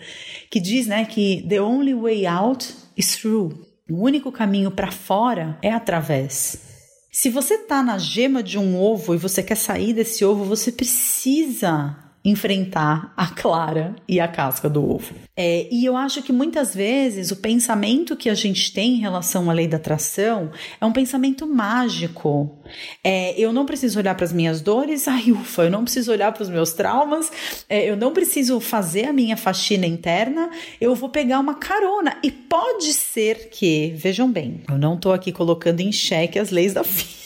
que diz, né, que the only way out is through. O único caminho para fora é através. Se você tá na gema de um ovo e você quer sair desse ovo, você precisa enfrentar a clara e a casca do ovo. É, e eu acho que muitas vezes o pensamento que a gente tem em relação à lei da atração é um pensamento mágico. É, eu não preciso olhar para as minhas dores, ai ufa, eu não preciso olhar para os meus traumas, é, eu não preciso fazer a minha faxina interna, eu vou pegar uma carona. E pode ser que, vejam bem, eu não estou aqui colocando em xeque as leis da física.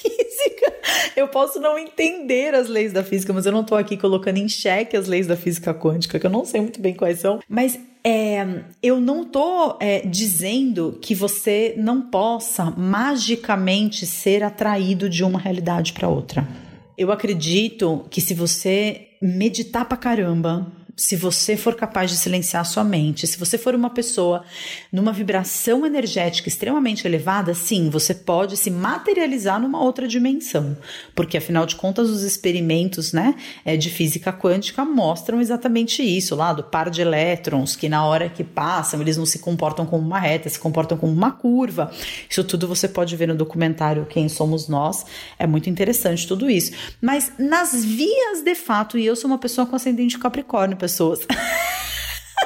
Eu posso não entender as leis da física, mas eu não estou aqui colocando em xeque as leis da física quântica, que eu não sei muito bem quais são. Mas é, eu não estou é, dizendo que você não possa magicamente ser atraído de uma realidade para outra. Eu acredito que se você meditar pra caramba, se você for capaz de silenciar sua mente, se você for uma pessoa numa vibração energética extremamente elevada, sim, você pode se materializar numa outra dimensão, porque afinal de contas os experimentos, né, é, de física quântica mostram exatamente isso, lá do par de elétrons que na hora que passam eles não se comportam como uma reta, se comportam como uma curva. Isso tudo você pode ver no documentário Quem Somos Nós. É muito interessante tudo isso. Mas nas vias de fato, e eu sou uma pessoa com ascendente Capricórnio pessoas.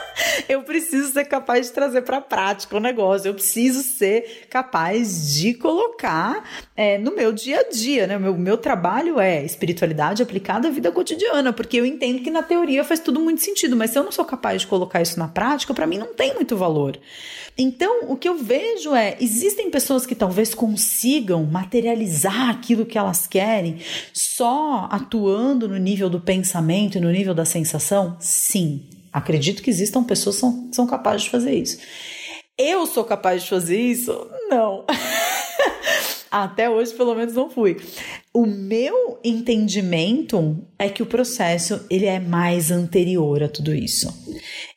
eu preciso ser capaz de trazer para a prática o negócio, eu preciso ser capaz de colocar é, no meu dia a dia, né? O meu, meu trabalho é espiritualidade aplicada à vida cotidiana, porque eu entendo que na teoria faz tudo muito sentido, mas se eu não sou capaz de colocar isso na prática, para mim não tem muito valor. Então, o que eu vejo é: existem pessoas que talvez consigam materializar aquilo que elas querem só atuando no nível do pensamento e no nível da sensação? Sim, acredito que existam pessoas que são, são capazes de fazer isso. Eu sou capaz de fazer isso? Não. Até hoje, pelo menos, não fui. O meu entendimento é que o processo ele é mais anterior a tudo isso.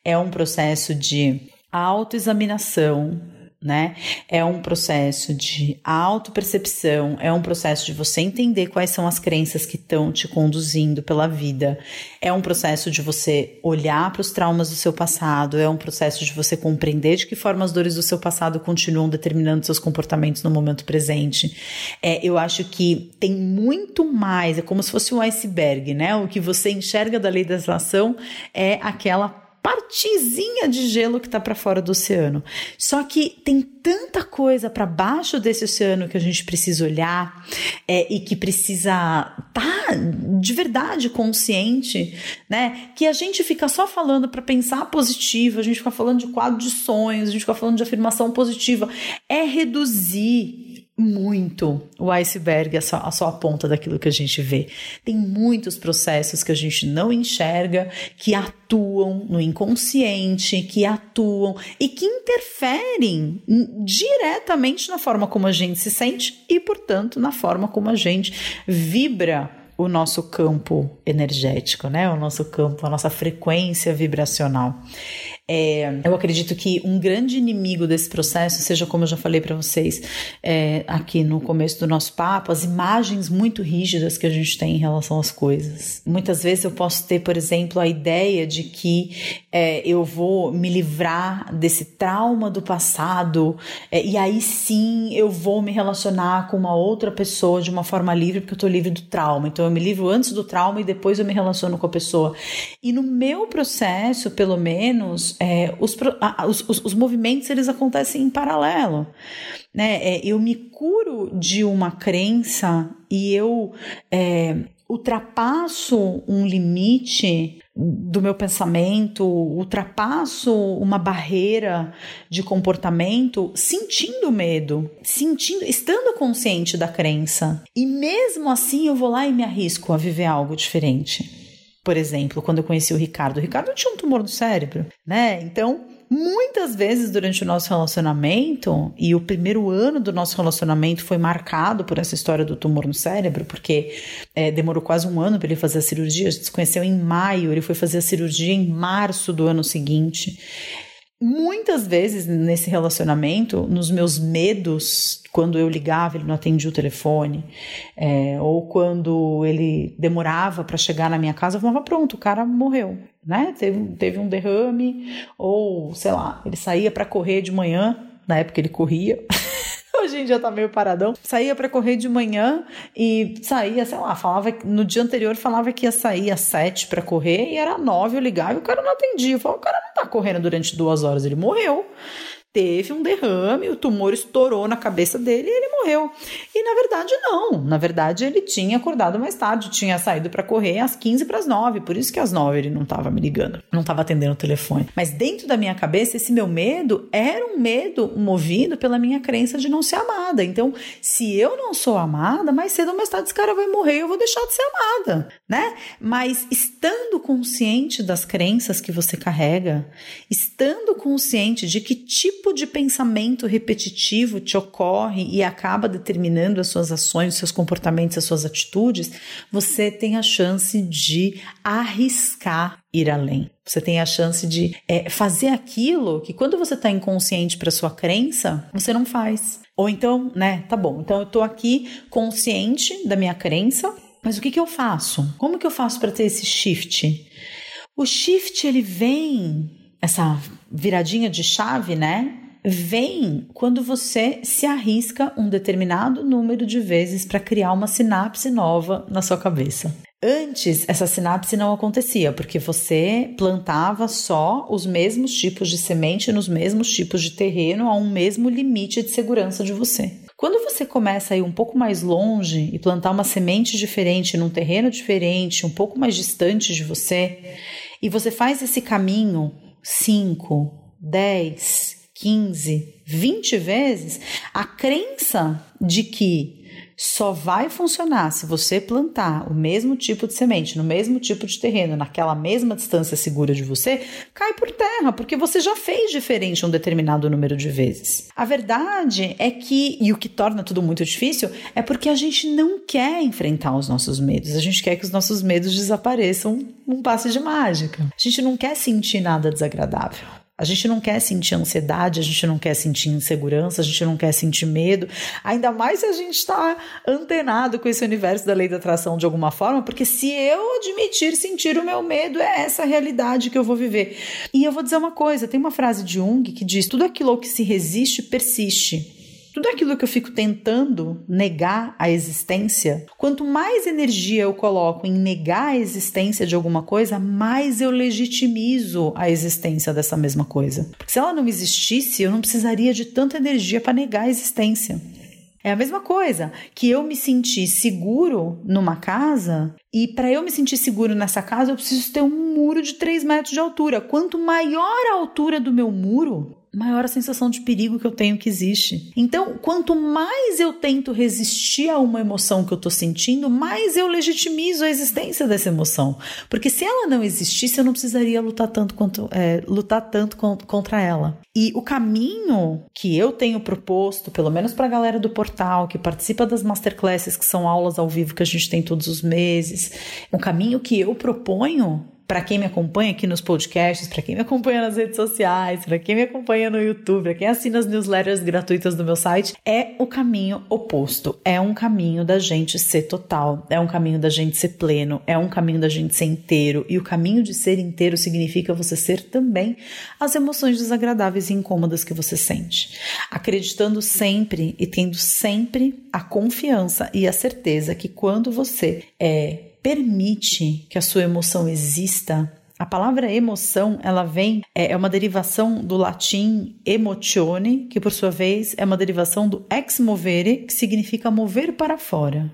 É um processo de autoexaminação, né? É um processo de autopercepção, é um processo de você entender quais são as crenças que estão te conduzindo pela vida. É um processo de você olhar para os traumas do seu passado, é um processo de você compreender de que forma as dores do seu passado continuam determinando seus comportamentos no momento presente. É, eu acho que tem muito mais, é como se fosse um iceberg, né? O que você enxerga da lei da atração é aquela partezinha de gelo que está para fora do oceano. Só que tem tanta coisa para baixo desse oceano que a gente precisa olhar é, e que precisa estar tá de verdade consciente, né? Que a gente fica só falando para pensar positivo, a gente fica falando de quadro de sonhos, a gente fica falando de afirmação positiva. É reduzir muito o iceberg, a só, a ponta daquilo que a gente vê. Tem muitos processos que a gente não enxerga, que atuam no inconsciente, que atuam e que interferem diretamente na forma como a gente se sente e, portanto, na forma como a gente vibra o nosso campo energético, né? O nosso campo, a nossa frequência vibracional. É, eu acredito que um grande inimigo desse processo, seja como eu já falei para vocês é, aqui no começo do nosso papo, as imagens muito rígidas que a gente tem em relação às coisas. Muitas vezes eu posso ter, por exemplo, a ideia de que é, eu vou me livrar desse trauma do passado é, e aí sim eu vou me relacionar com uma outra pessoa de uma forma livre, porque eu estou livre do trauma. Então eu me livro antes do trauma e depois eu me relaciono com a pessoa. E no meu processo, pelo menos, é, os, os, os, movimentos eles acontecem em paralelo. Né? É, eu me curo de uma crença e eu é, ultrapasso um limite do meu pensamento, ultrapasso uma barreira de comportamento sentindo medo, sentindo, estando consciente da crença. E mesmo assim eu vou lá e me arrisco a viver algo diferente. Por exemplo, quando eu conheci o Ricardo, o Ricardo tinha um tumor no cérebro, né? Então, muitas vezes durante o nosso relacionamento, e o primeiro ano do nosso relacionamento foi marcado por essa história do tumor no cérebro, porque é, demorou quase um ano para ele fazer a cirurgia. A gente se conheceu em maio, ele foi fazer a cirurgia em março do ano seguinte. Muitas vezes nesse relacionamento, nos meus medos, quando eu ligava, ele não atendia o telefone, é, ou quando ele demorava para chegar na minha casa, eu falava: pronto, o cara morreu, né? Teve, teve um derrame, ou sei lá, ele saía para correr de manhã, na época ele corria. Hoje em dia tá meio paradão. Saía para correr de manhã e saía, sei lá, falava no dia anterior falava que ia sair às sete para correr e era nove eu ligava e o cara não atendia. Eu falava, o cara não tá correndo durante duas horas, ele morreu teve um derrame, o tumor estourou na cabeça dele e ele morreu. E na verdade não, na verdade ele tinha acordado mais tarde, tinha saído para correr às 15 para as 9, por isso que às 9 ele não estava me ligando, não estava atendendo o telefone. Mas dentro da minha cabeça esse meu medo era um medo movido pela minha crença de não ser amada. Então, se eu não sou amada, mais cedo ou mais tarde esse cara vai morrer, eu vou deixar de ser amada, né? Mas estando consciente das crenças que você carrega, estando consciente de que tipo tipo de pensamento repetitivo te ocorre e acaba determinando as suas ações, os seus comportamentos, as suas atitudes, você tem a chance de arriscar ir além. Você tem a chance de é, fazer aquilo que quando você está inconsciente para sua crença, você não faz. Ou então, né, tá bom, então eu estou aqui consciente da minha crença, mas o que, que eu faço? Como que eu faço para ter esse shift? O shift ele vem essa viradinha de chave, né? Vem quando você se arrisca um determinado número de vezes para criar uma sinapse nova na sua cabeça. Antes, essa sinapse não acontecia, porque você plantava só os mesmos tipos de semente nos mesmos tipos de terreno a um mesmo limite de segurança de você. Quando você começa a ir um pouco mais longe e plantar uma semente diferente num terreno diferente, um pouco mais distante de você, e você faz esse caminho 5, 10, 15, 20 vezes, a crença de que só vai funcionar se você plantar o mesmo tipo de semente no mesmo tipo de terreno, naquela mesma distância segura de você, cai por terra, porque você já fez diferente um determinado número de vezes. A verdade é que, e o que torna tudo muito difícil, é porque a gente não quer enfrentar os nossos medos, a gente quer que os nossos medos desapareçam num passe de mágica. A gente não quer sentir nada desagradável. A gente não quer sentir ansiedade, a gente não quer sentir insegurança, a gente não quer sentir medo, ainda mais se a gente está antenado com esse universo da lei da atração de alguma forma, porque se eu admitir sentir o meu medo, é essa realidade que eu vou viver. E eu vou dizer uma coisa: tem uma frase de Jung que diz: tudo aquilo que se resiste persiste. Tudo aquilo que eu fico tentando negar a existência, quanto mais energia eu coloco em negar a existência de alguma coisa, mais eu legitimizo a existência dessa mesma coisa. Porque se ela não existisse, eu não precisaria de tanta energia para negar a existência. É a mesma coisa que eu me sentir seguro numa casa e para eu me sentir seguro nessa casa eu preciso ter um muro de 3 metros de altura. Quanto maior a altura do meu muro, maior a sensação de perigo que eu tenho que existe. Então, quanto mais eu tento resistir a uma emoção que eu estou sentindo, mais eu legitimizo a existência dessa emoção. Porque se ela não existisse, eu não precisaria lutar tanto quanto é, lutar tanto contra ela. E o caminho que eu tenho proposto, pelo menos para a galera do portal que participa das masterclasses, que são aulas ao vivo que a gente tem todos os meses, o caminho que eu proponho para quem me acompanha aqui nos podcasts, para quem me acompanha nas redes sociais, para quem me acompanha no YouTube, para quem assina as newsletters gratuitas do meu site, é o caminho oposto. É um caminho da gente ser total, é um caminho da gente ser pleno, é um caminho da gente ser inteiro. E o caminho de ser inteiro significa você ser também as emoções desagradáveis e incômodas que você sente. Acreditando sempre e tendo sempre a confiança e a certeza que quando você é permite que a sua emoção exista, a palavra emoção, ela vem, é, é uma derivação do latim emotione, que por sua vez é uma derivação do ex movere, que significa mover para fora.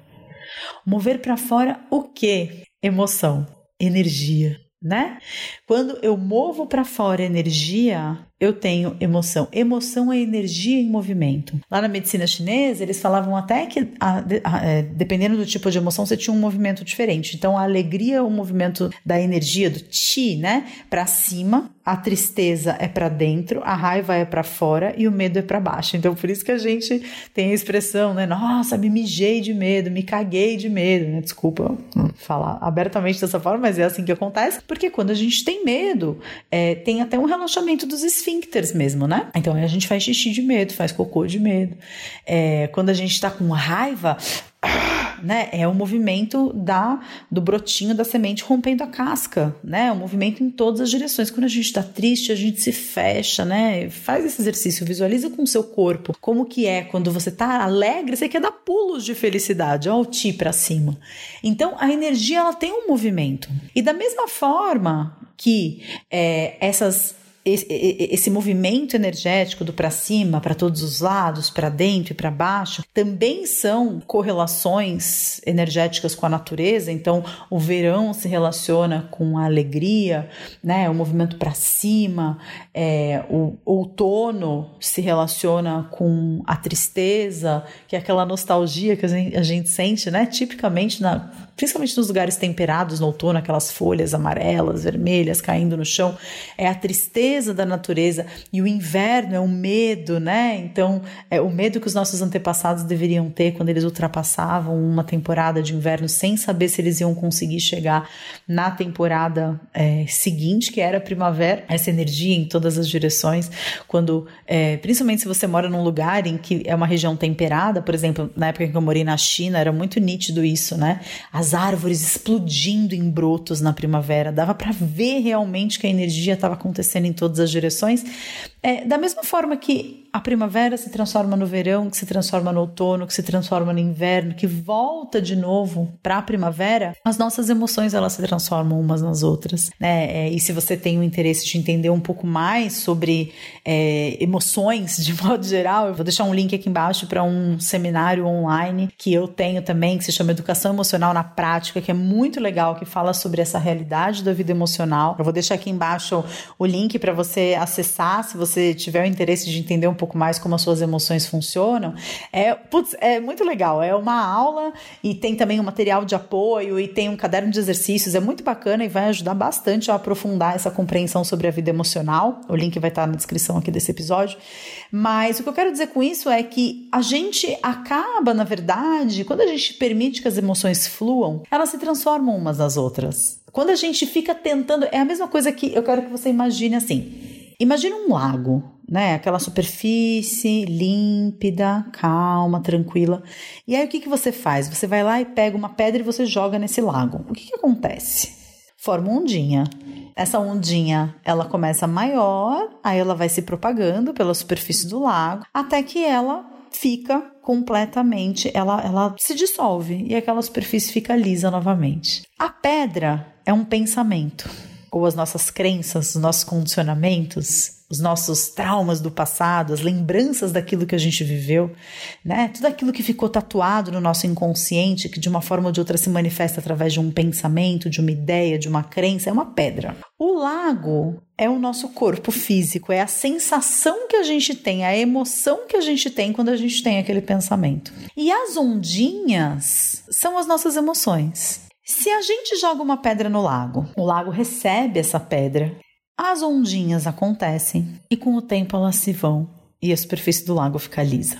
Mover para fora o que? Emoção, energia né? Quando eu movo para fora energia, eu tenho emoção. Emoção é energia em movimento. Lá na medicina chinesa, eles falavam até que, a, a, é, dependendo do tipo de emoção, você tinha um movimento diferente. Então, a alegria é o movimento da energia, do chi, né? Para cima, a tristeza é para dentro, a raiva é para fora e o medo é para baixo. Então, por isso que a gente tem a expressão, né? Nossa, me mijei de medo, me caguei de medo, né? Desculpa falar abertamente dessa forma, mas é assim que acontece, porque quando a gente tem medo, é, tem até um relaxamento dos esfíncteres mesmo, né? Então a gente faz xixi de medo, faz cocô de medo. É, quando a gente tá com raiva, né? É o movimento da do brotinho da semente rompendo a casca, né? É um movimento em todas as direções. Quando a gente está triste, a gente se fecha, né? Faz esse exercício, visualiza com o seu corpo como que é quando você está alegre, você quer dar pulos de felicidade, ó, o ti para cima. Então a energia ela tem um movimento. E da mesma forma que é, essas esse, movimento energético do para cima, para todos os lados, para dentro e para baixo, também são correlações energéticas com a natureza. Então, o verão se relaciona com a alegria, né? O movimento para cima, é, o outono se relaciona com a tristeza, que é aquela nostalgia que a gente, a gente sente, né? Tipicamente na principalmente nos lugares temperados no outono, aquelas folhas amarelas, vermelhas caindo no chão, é a tristeza da natureza e o inverno é o medo, né? Então, é o medo que os nossos antepassados deveriam ter quando eles ultrapassavam uma temporada de inverno sem saber se eles iam conseguir chegar na temporada é, seguinte, que era a primavera, essa energia em todas as direções, quando, é, principalmente se você mora num lugar em que é uma região temperada, por exemplo, na época em que eu morei na China, era muito nítido isso, né? As as árvores explodindo em brotos na primavera, dava para ver realmente que a energia estava acontecendo em todas as direções. É, da mesma forma que a primavera se transforma no verão, que se transforma no outono, que se transforma no inverno, que volta de novo para a primavera, as nossas emoções elas se transformam umas nas outras, né? É, e se você tem o interesse de entender um pouco mais sobre é, emoções de modo geral, eu vou deixar um link aqui embaixo para um seminário online que eu tenho também, que se chama Educação Emocional na Prática, que é muito legal, que fala sobre essa realidade da vida emocional. Eu vou deixar aqui embaixo o link para você acessar, se você tiver o interesse de entender um pouco mais como as suas emoções funcionam, é, putz, é muito legal. É uma aula e tem também um material de apoio e tem um caderno de exercícios. É muito bacana e vai ajudar bastante a aprofundar essa compreensão sobre a vida emocional. O link vai estar na descrição aqui desse episódio. Mas o que eu quero dizer com isso é que a gente acaba, na verdade, quando a gente permite que as emoções fluam, elas se transformam umas nas outras. Quando a gente fica tentando, é a mesma coisa que eu quero que você imagine assim. Imagina um lago, né? Aquela superfície límpida, calma, tranquila. E aí o que, que você faz? Você vai lá e pega uma pedra e você joga nesse lago. O que, que acontece? Forma ondinha. Essa ondinha, ela começa maior, aí ela vai se propagando pela superfície do lago, até que ela fica completamente, ela, ela se dissolve e aquela superfície fica lisa novamente. A pedra é um pensamento, ou as nossas crenças, os nossos condicionamentos, os nossos traumas do passado, as lembranças daquilo que a gente viveu, né? Tudo aquilo que ficou tatuado no nosso inconsciente, que de uma forma ou de outra se manifesta através de um pensamento, de uma ideia, de uma crença, é uma pedra. O lago é o nosso corpo físico, é a sensação que a gente tem, a emoção que a gente tem quando a gente tem aquele pensamento. E as ondinhas são as nossas emoções. Se a gente joga uma pedra no lago, o lago recebe essa pedra as ondinhas acontecem e com o tempo elas se vão e a superfície do lago fica lisa.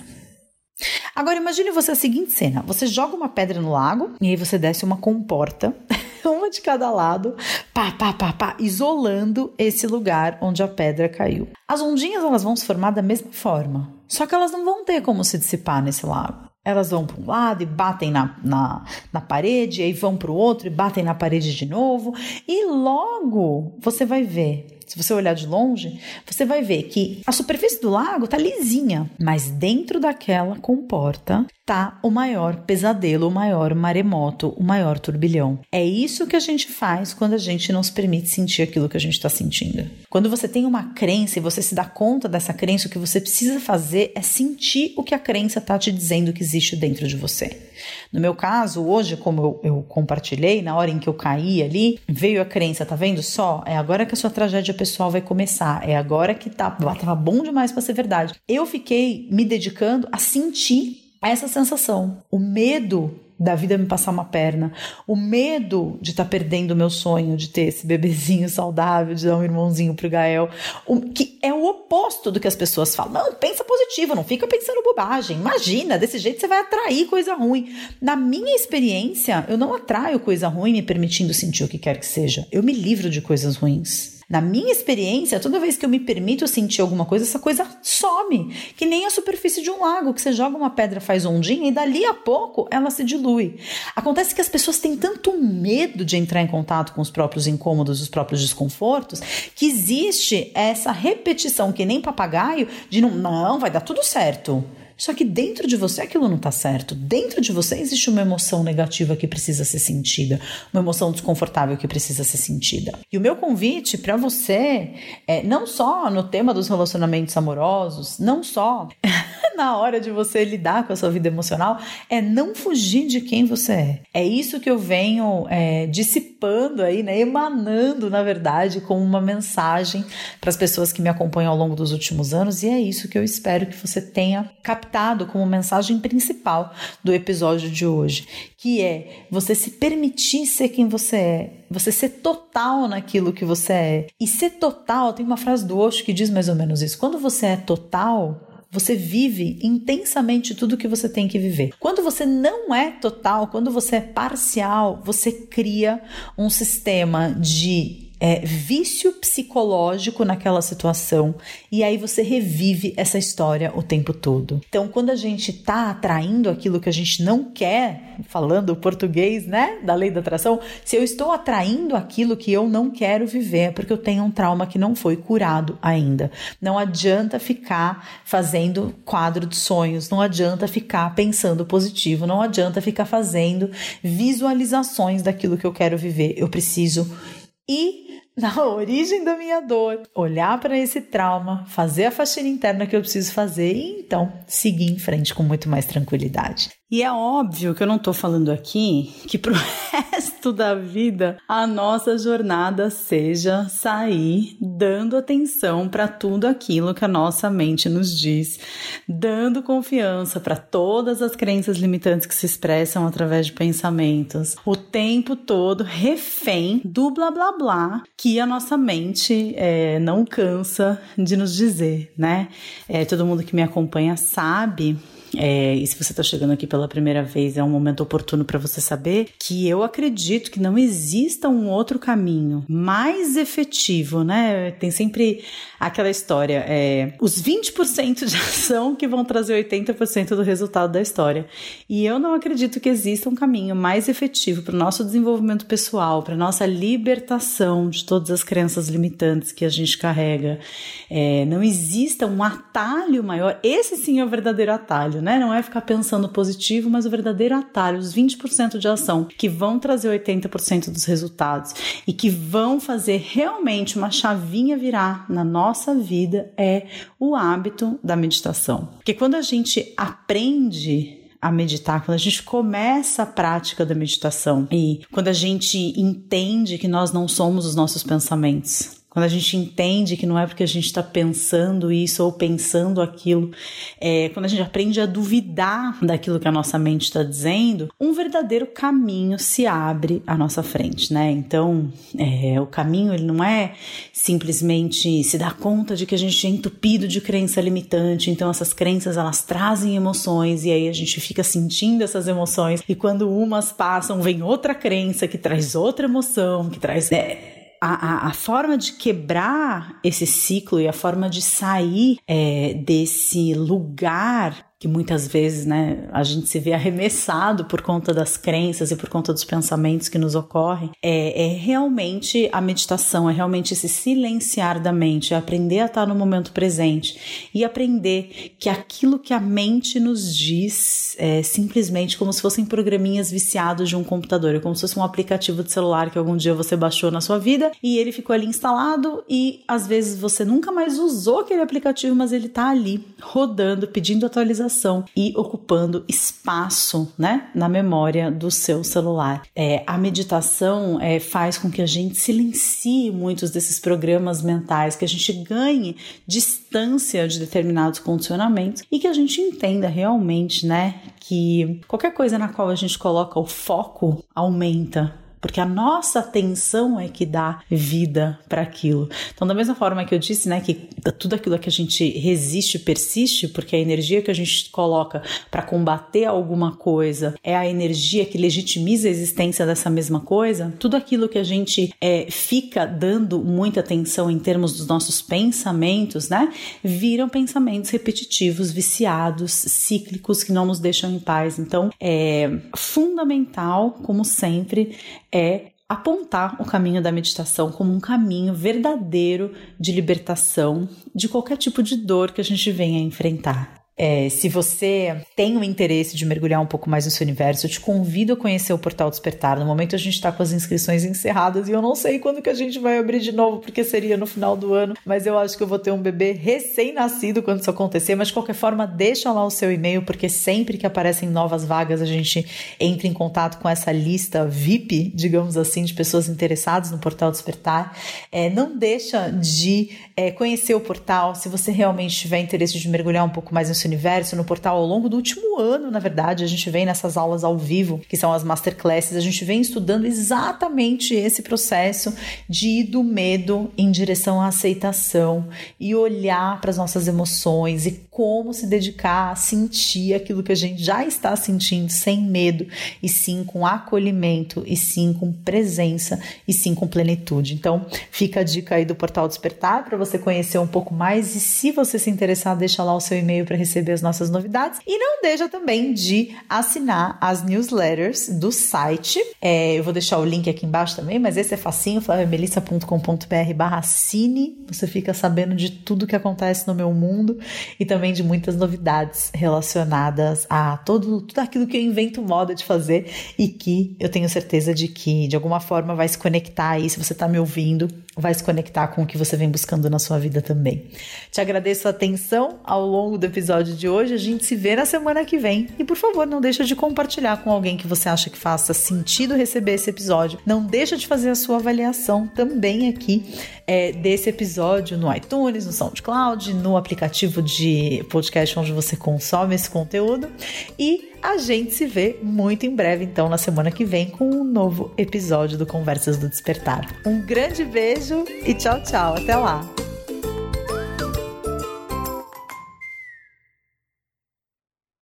Agora imagine você a seguinte cena: você joga uma pedra no lago e aí você desce uma comporta, uma de cada lado, pá, pá, pá, pá, isolando esse lugar onde a pedra caiu. As ondinhas elas vão se formar da mesma forma, só que elas não vão ter como se dissipar nesse lago. Elas vão para um lado e batem na, na, na parede, aí vão para o outro e batem na parede de novo, e logo você vai ver se você olhar de longe, você vai ver que a superfície do lago está lisinha, mas dentro daquela comporta tá o maior pesadelo, o maior maremoto, o maior turbilhão. É isso que a gente faz quando a gente não se permite sentir aquilo que a gente está sentindo. Quando você tem uma crença e você se dá conta dessa crença, o que você precisa fazer é sentir o que a crença está te dizendo que existe dentro de você. No meu caso, hoje, como eu, eu compartilhei, na hora em que eu caí ali, veio a crença, tá vendo só? É agora que a sua tragédia pessoal vai começar, é agora que tá, tava bom demais para ser verdade. Eu fiquei me dedicando a sentir essa sensação, o medo da vida me passar uma perna, o medo de estar tá perdendo o meu sonho de ter esse bebezinho saudável, de dar um irmãozinho pro Gael, o, que é o oposto do que as pessoas falam. Não, pensa positivo, não fica pensando bobagem. Imagina, desse jeito você vai atrair coisa ruim. Na minha experiência, eu não atraio coisa ruim me permitindo sentir o que quer que seja. Eu me livro de coisas ruins. Na minha experiência, toda vez que eu me permito sentir alguma coisa, essa coisa some. Que nem a superfície de um lago, que você joga uma pedra, faz ondinha e dali a pouco ela se dilui. Acontece que as pessoas têm tanto medo de entrar em contato com os próprios incômodos, os próprios desconfortos, que existe essa repetição, que nem papagaio, de não, não, vai dar tudo certo. Só que dentro de você aquilo não está certo. Dentro de você existe uma emoção negativa que precisa ser sentida, uma emoção desconfortável que precisa ser sentida. E o meu convite para você é não só no tema dos relacionamentos amorosos, não só na hora de você lidar com a sua vida emocional, é não fugir de quem você é. É isso que eu venho é, dissipando aí, né, emanando, na verdade, com uma mensagem para as pessoas que me acompanham ao longo dos últimos anos, e é isso que eu espero que você tenha captado captado como mensagem principal do episódio de hoje, que é você se permitir ser quem você é, você ser total naquilo que você é. E ser total, tem uma frase do Osho que diz mais ou menos isso. Quando você é total, você vive intensamente tudo que você tem que viver. Quando você não é total, quando você é parcial, você cria um sistema de é, vício psicológico naquela situação e aí você revive essa história o tempo todo. Então, quando a gente está atraindo aquilo que a gente não quer, falando o português, né, da lei da atração, se eu estou atraindo aquilo que eu não quero viver, é porque eu tenho um trauma que não foi curado ainda. Não adianta ficar fazendo quadro de sonhos, não adianta ficar pensando positivo, não adianta ficar fazendo visualizações daquilo que eu quero viver. Eu preciso ir na origem da minha dor, olhar para esse trauma, fazer a faxina interna que eu preciso fazer e então seguir em frente com muito mais tranquilidade. E é óbvio que eu não estou falando aqui que pro resto da vida a nossa jornada seja sair dando atenção para tudo aquilo que a nossa mente nos diz, dando confiança para todas as crenças limitantes que se expressam através de pensamentos, o tempo todo refém do blá blá blá que a nossa mente é, não cansa de nos dizer, né? É, todo mundo que me acompanha sabe é, e se você está chegando aqui pela primeira vez, é um momento oportuno para você saber que eu acredito que não exista um outro caminho mais efetivo, né? Tem sempre aquela história, é, os 20% de ação que vão trazer 80% do resultado da história. E eu não acredito que exista um caminho mais efetivo para o nosso desenvolvimento pessoal, para nossa libertação de todas as crenças limitantes que a gente carrega. É, não exista um atalho maior. Esse sim é o verdadeiro atalho, né? né? Não é ficar pensando positivo, mas o verdadeiro atalho, os 20% de ação que vão trazer 80% dos resultados e que vão fazer realmente uma chavinha virar na nossa vida é o hábito da meditação. Porque quando a gente aprende a meditar, quando a gente começa a prática da meditação e quando a gente entende que nós não somos os nossos pensamentos, quando a gente entende que não é porque a gente está pensando isso ou pensando aquilo, é, quando a gente aprende a duvidar daquilo que a nossa mente está dizendo, um verdadeiro caminho se abre à nossa frente, né? Então, é, o caminho ele não é simplesmente se dar conta de que a gente é entupido de crença limitante, então essas crenças elas trazem emoções e aí a gente fica sentindo essas emoções e quando umas passam vem outra crença que traz outra emoção, que traz é, a, a, a, forma de quebrar esse ciclo e a forma de sair é, desse lugar que muitas vezes né, a gente se vê arremessado por conta das crenças e por conta dos pensamentos que nos ocorrem, é, é realmente a meditação, é realmente esse silenciar da mente, é aprender a estar no momento presente e aprender que aquilo que a mente nos diz é simplesmente como se fossem programinhas viciados de um computador, é como se fosse um aplicativo de celular que algum dia você baixou na sua vida e ele ficou ali instalado e às vezes você nunca mais usou aquele aplicativo, mas ele está ali rodando, pedindo atualização e ocupando espaço, né, na memória do seu celular. É, a meditação é, faz com que a gente silencie muitos desses programas mentais, que a gente ganhe distância de determinados condicionamentos e que a gente entenda realmente, né, que qualquer coisa na qual a gente coloca o foco aumenta porque a nossa atenção é que dá vida para aquilo. Então, da mesma forma que eu disse, né, que tudo aquilo que a gente resiste persiste, porque a energia que a gente coloca para combater alguma coisa é a energia que legitimiza a existência dessa mesma coisa, tudo aquilo que a gente é, fica dando muita atenção em termos dos nossos pensamentos, né, viram pensamentos repetitivos, viciados, cíclicos que não nos deixam em paz. Então, é fundamental, como sempre, é apontar o caminho da meditação como um caminho verdadeiro de libertação de qualquer tipo de dor que a gente venha enfrentar. É, se você tem o interesse de mergulhar um pouco mais nesse universo, eu te convido a conhecer o Portal Despertar. No momento a gente está com as inscrições encerradas e eu não sei quando que a gente vai abrir de novo, porque seria no final do ano, mas eu acho que eu vou ter um bebê recém-nascido quando isso acontecer. Mas de qualquer forma, deixa lá o seu e-mail, porque sempre que aparecem novas vagas, a gente entra em contato com essa lista VIP, digamos assim, de pessoas interessadas no Portal Despertar. É, não deixa de é, conhecer o portal se você realmente tiver interesse de mergulhar um pouco mais nesse universo no portal ao longo do último ano, na verdade. A gente vem nessas aulas ao vivo, que são as masterclasses, a gente vem estudando exatamente esse processo de ir do medo em direção à aceitação e olhar para as nossas emoções e como se dedicar a sentir aquilo que a gente já está sentindo sem medo e sim com acolhimento e sim com presença e sim com plenitude. Então, fica a dica aí do Portal Despertar para você conhecer um pouco mais e se você se interessar, deixa lá o seu e-mail para receber receber as nossas novidades. E não deixa também de assinar as newsletters do site. É, eu vou deixar o link aqui embaixo também, mas esse é facinho, flaviamelissa.com.br barra assine. Você fica sabendo de tudo que acontece no meu mundo e também de muitas novidades relacionadas a todo, tudo aquilo que eu invento moda de fazer e que eu tenho certeza de que de alguma forma vai se conectar aí, se você está me ouvindo, vai se conectar com o que você vem buscando na sua vida também. Te agradeço a atenção ao longo do episódio de hoje. A gente se vê na semana que vem. E por favor, não deixa de compartilhar com alguém que você acha que faça sentido receber esse episódio. Não deixa de fazer a sua avaliação também aqui é, desse episódio no iTunes, no SoundCloud, no aplicativo de podcast onde você consome esse conteúdo. E a gente se vê muito em breve, então, na semana que vem, com um novo episódio do Conversas do Despertar. Um grande beijo e tchau, tchau. Até lá!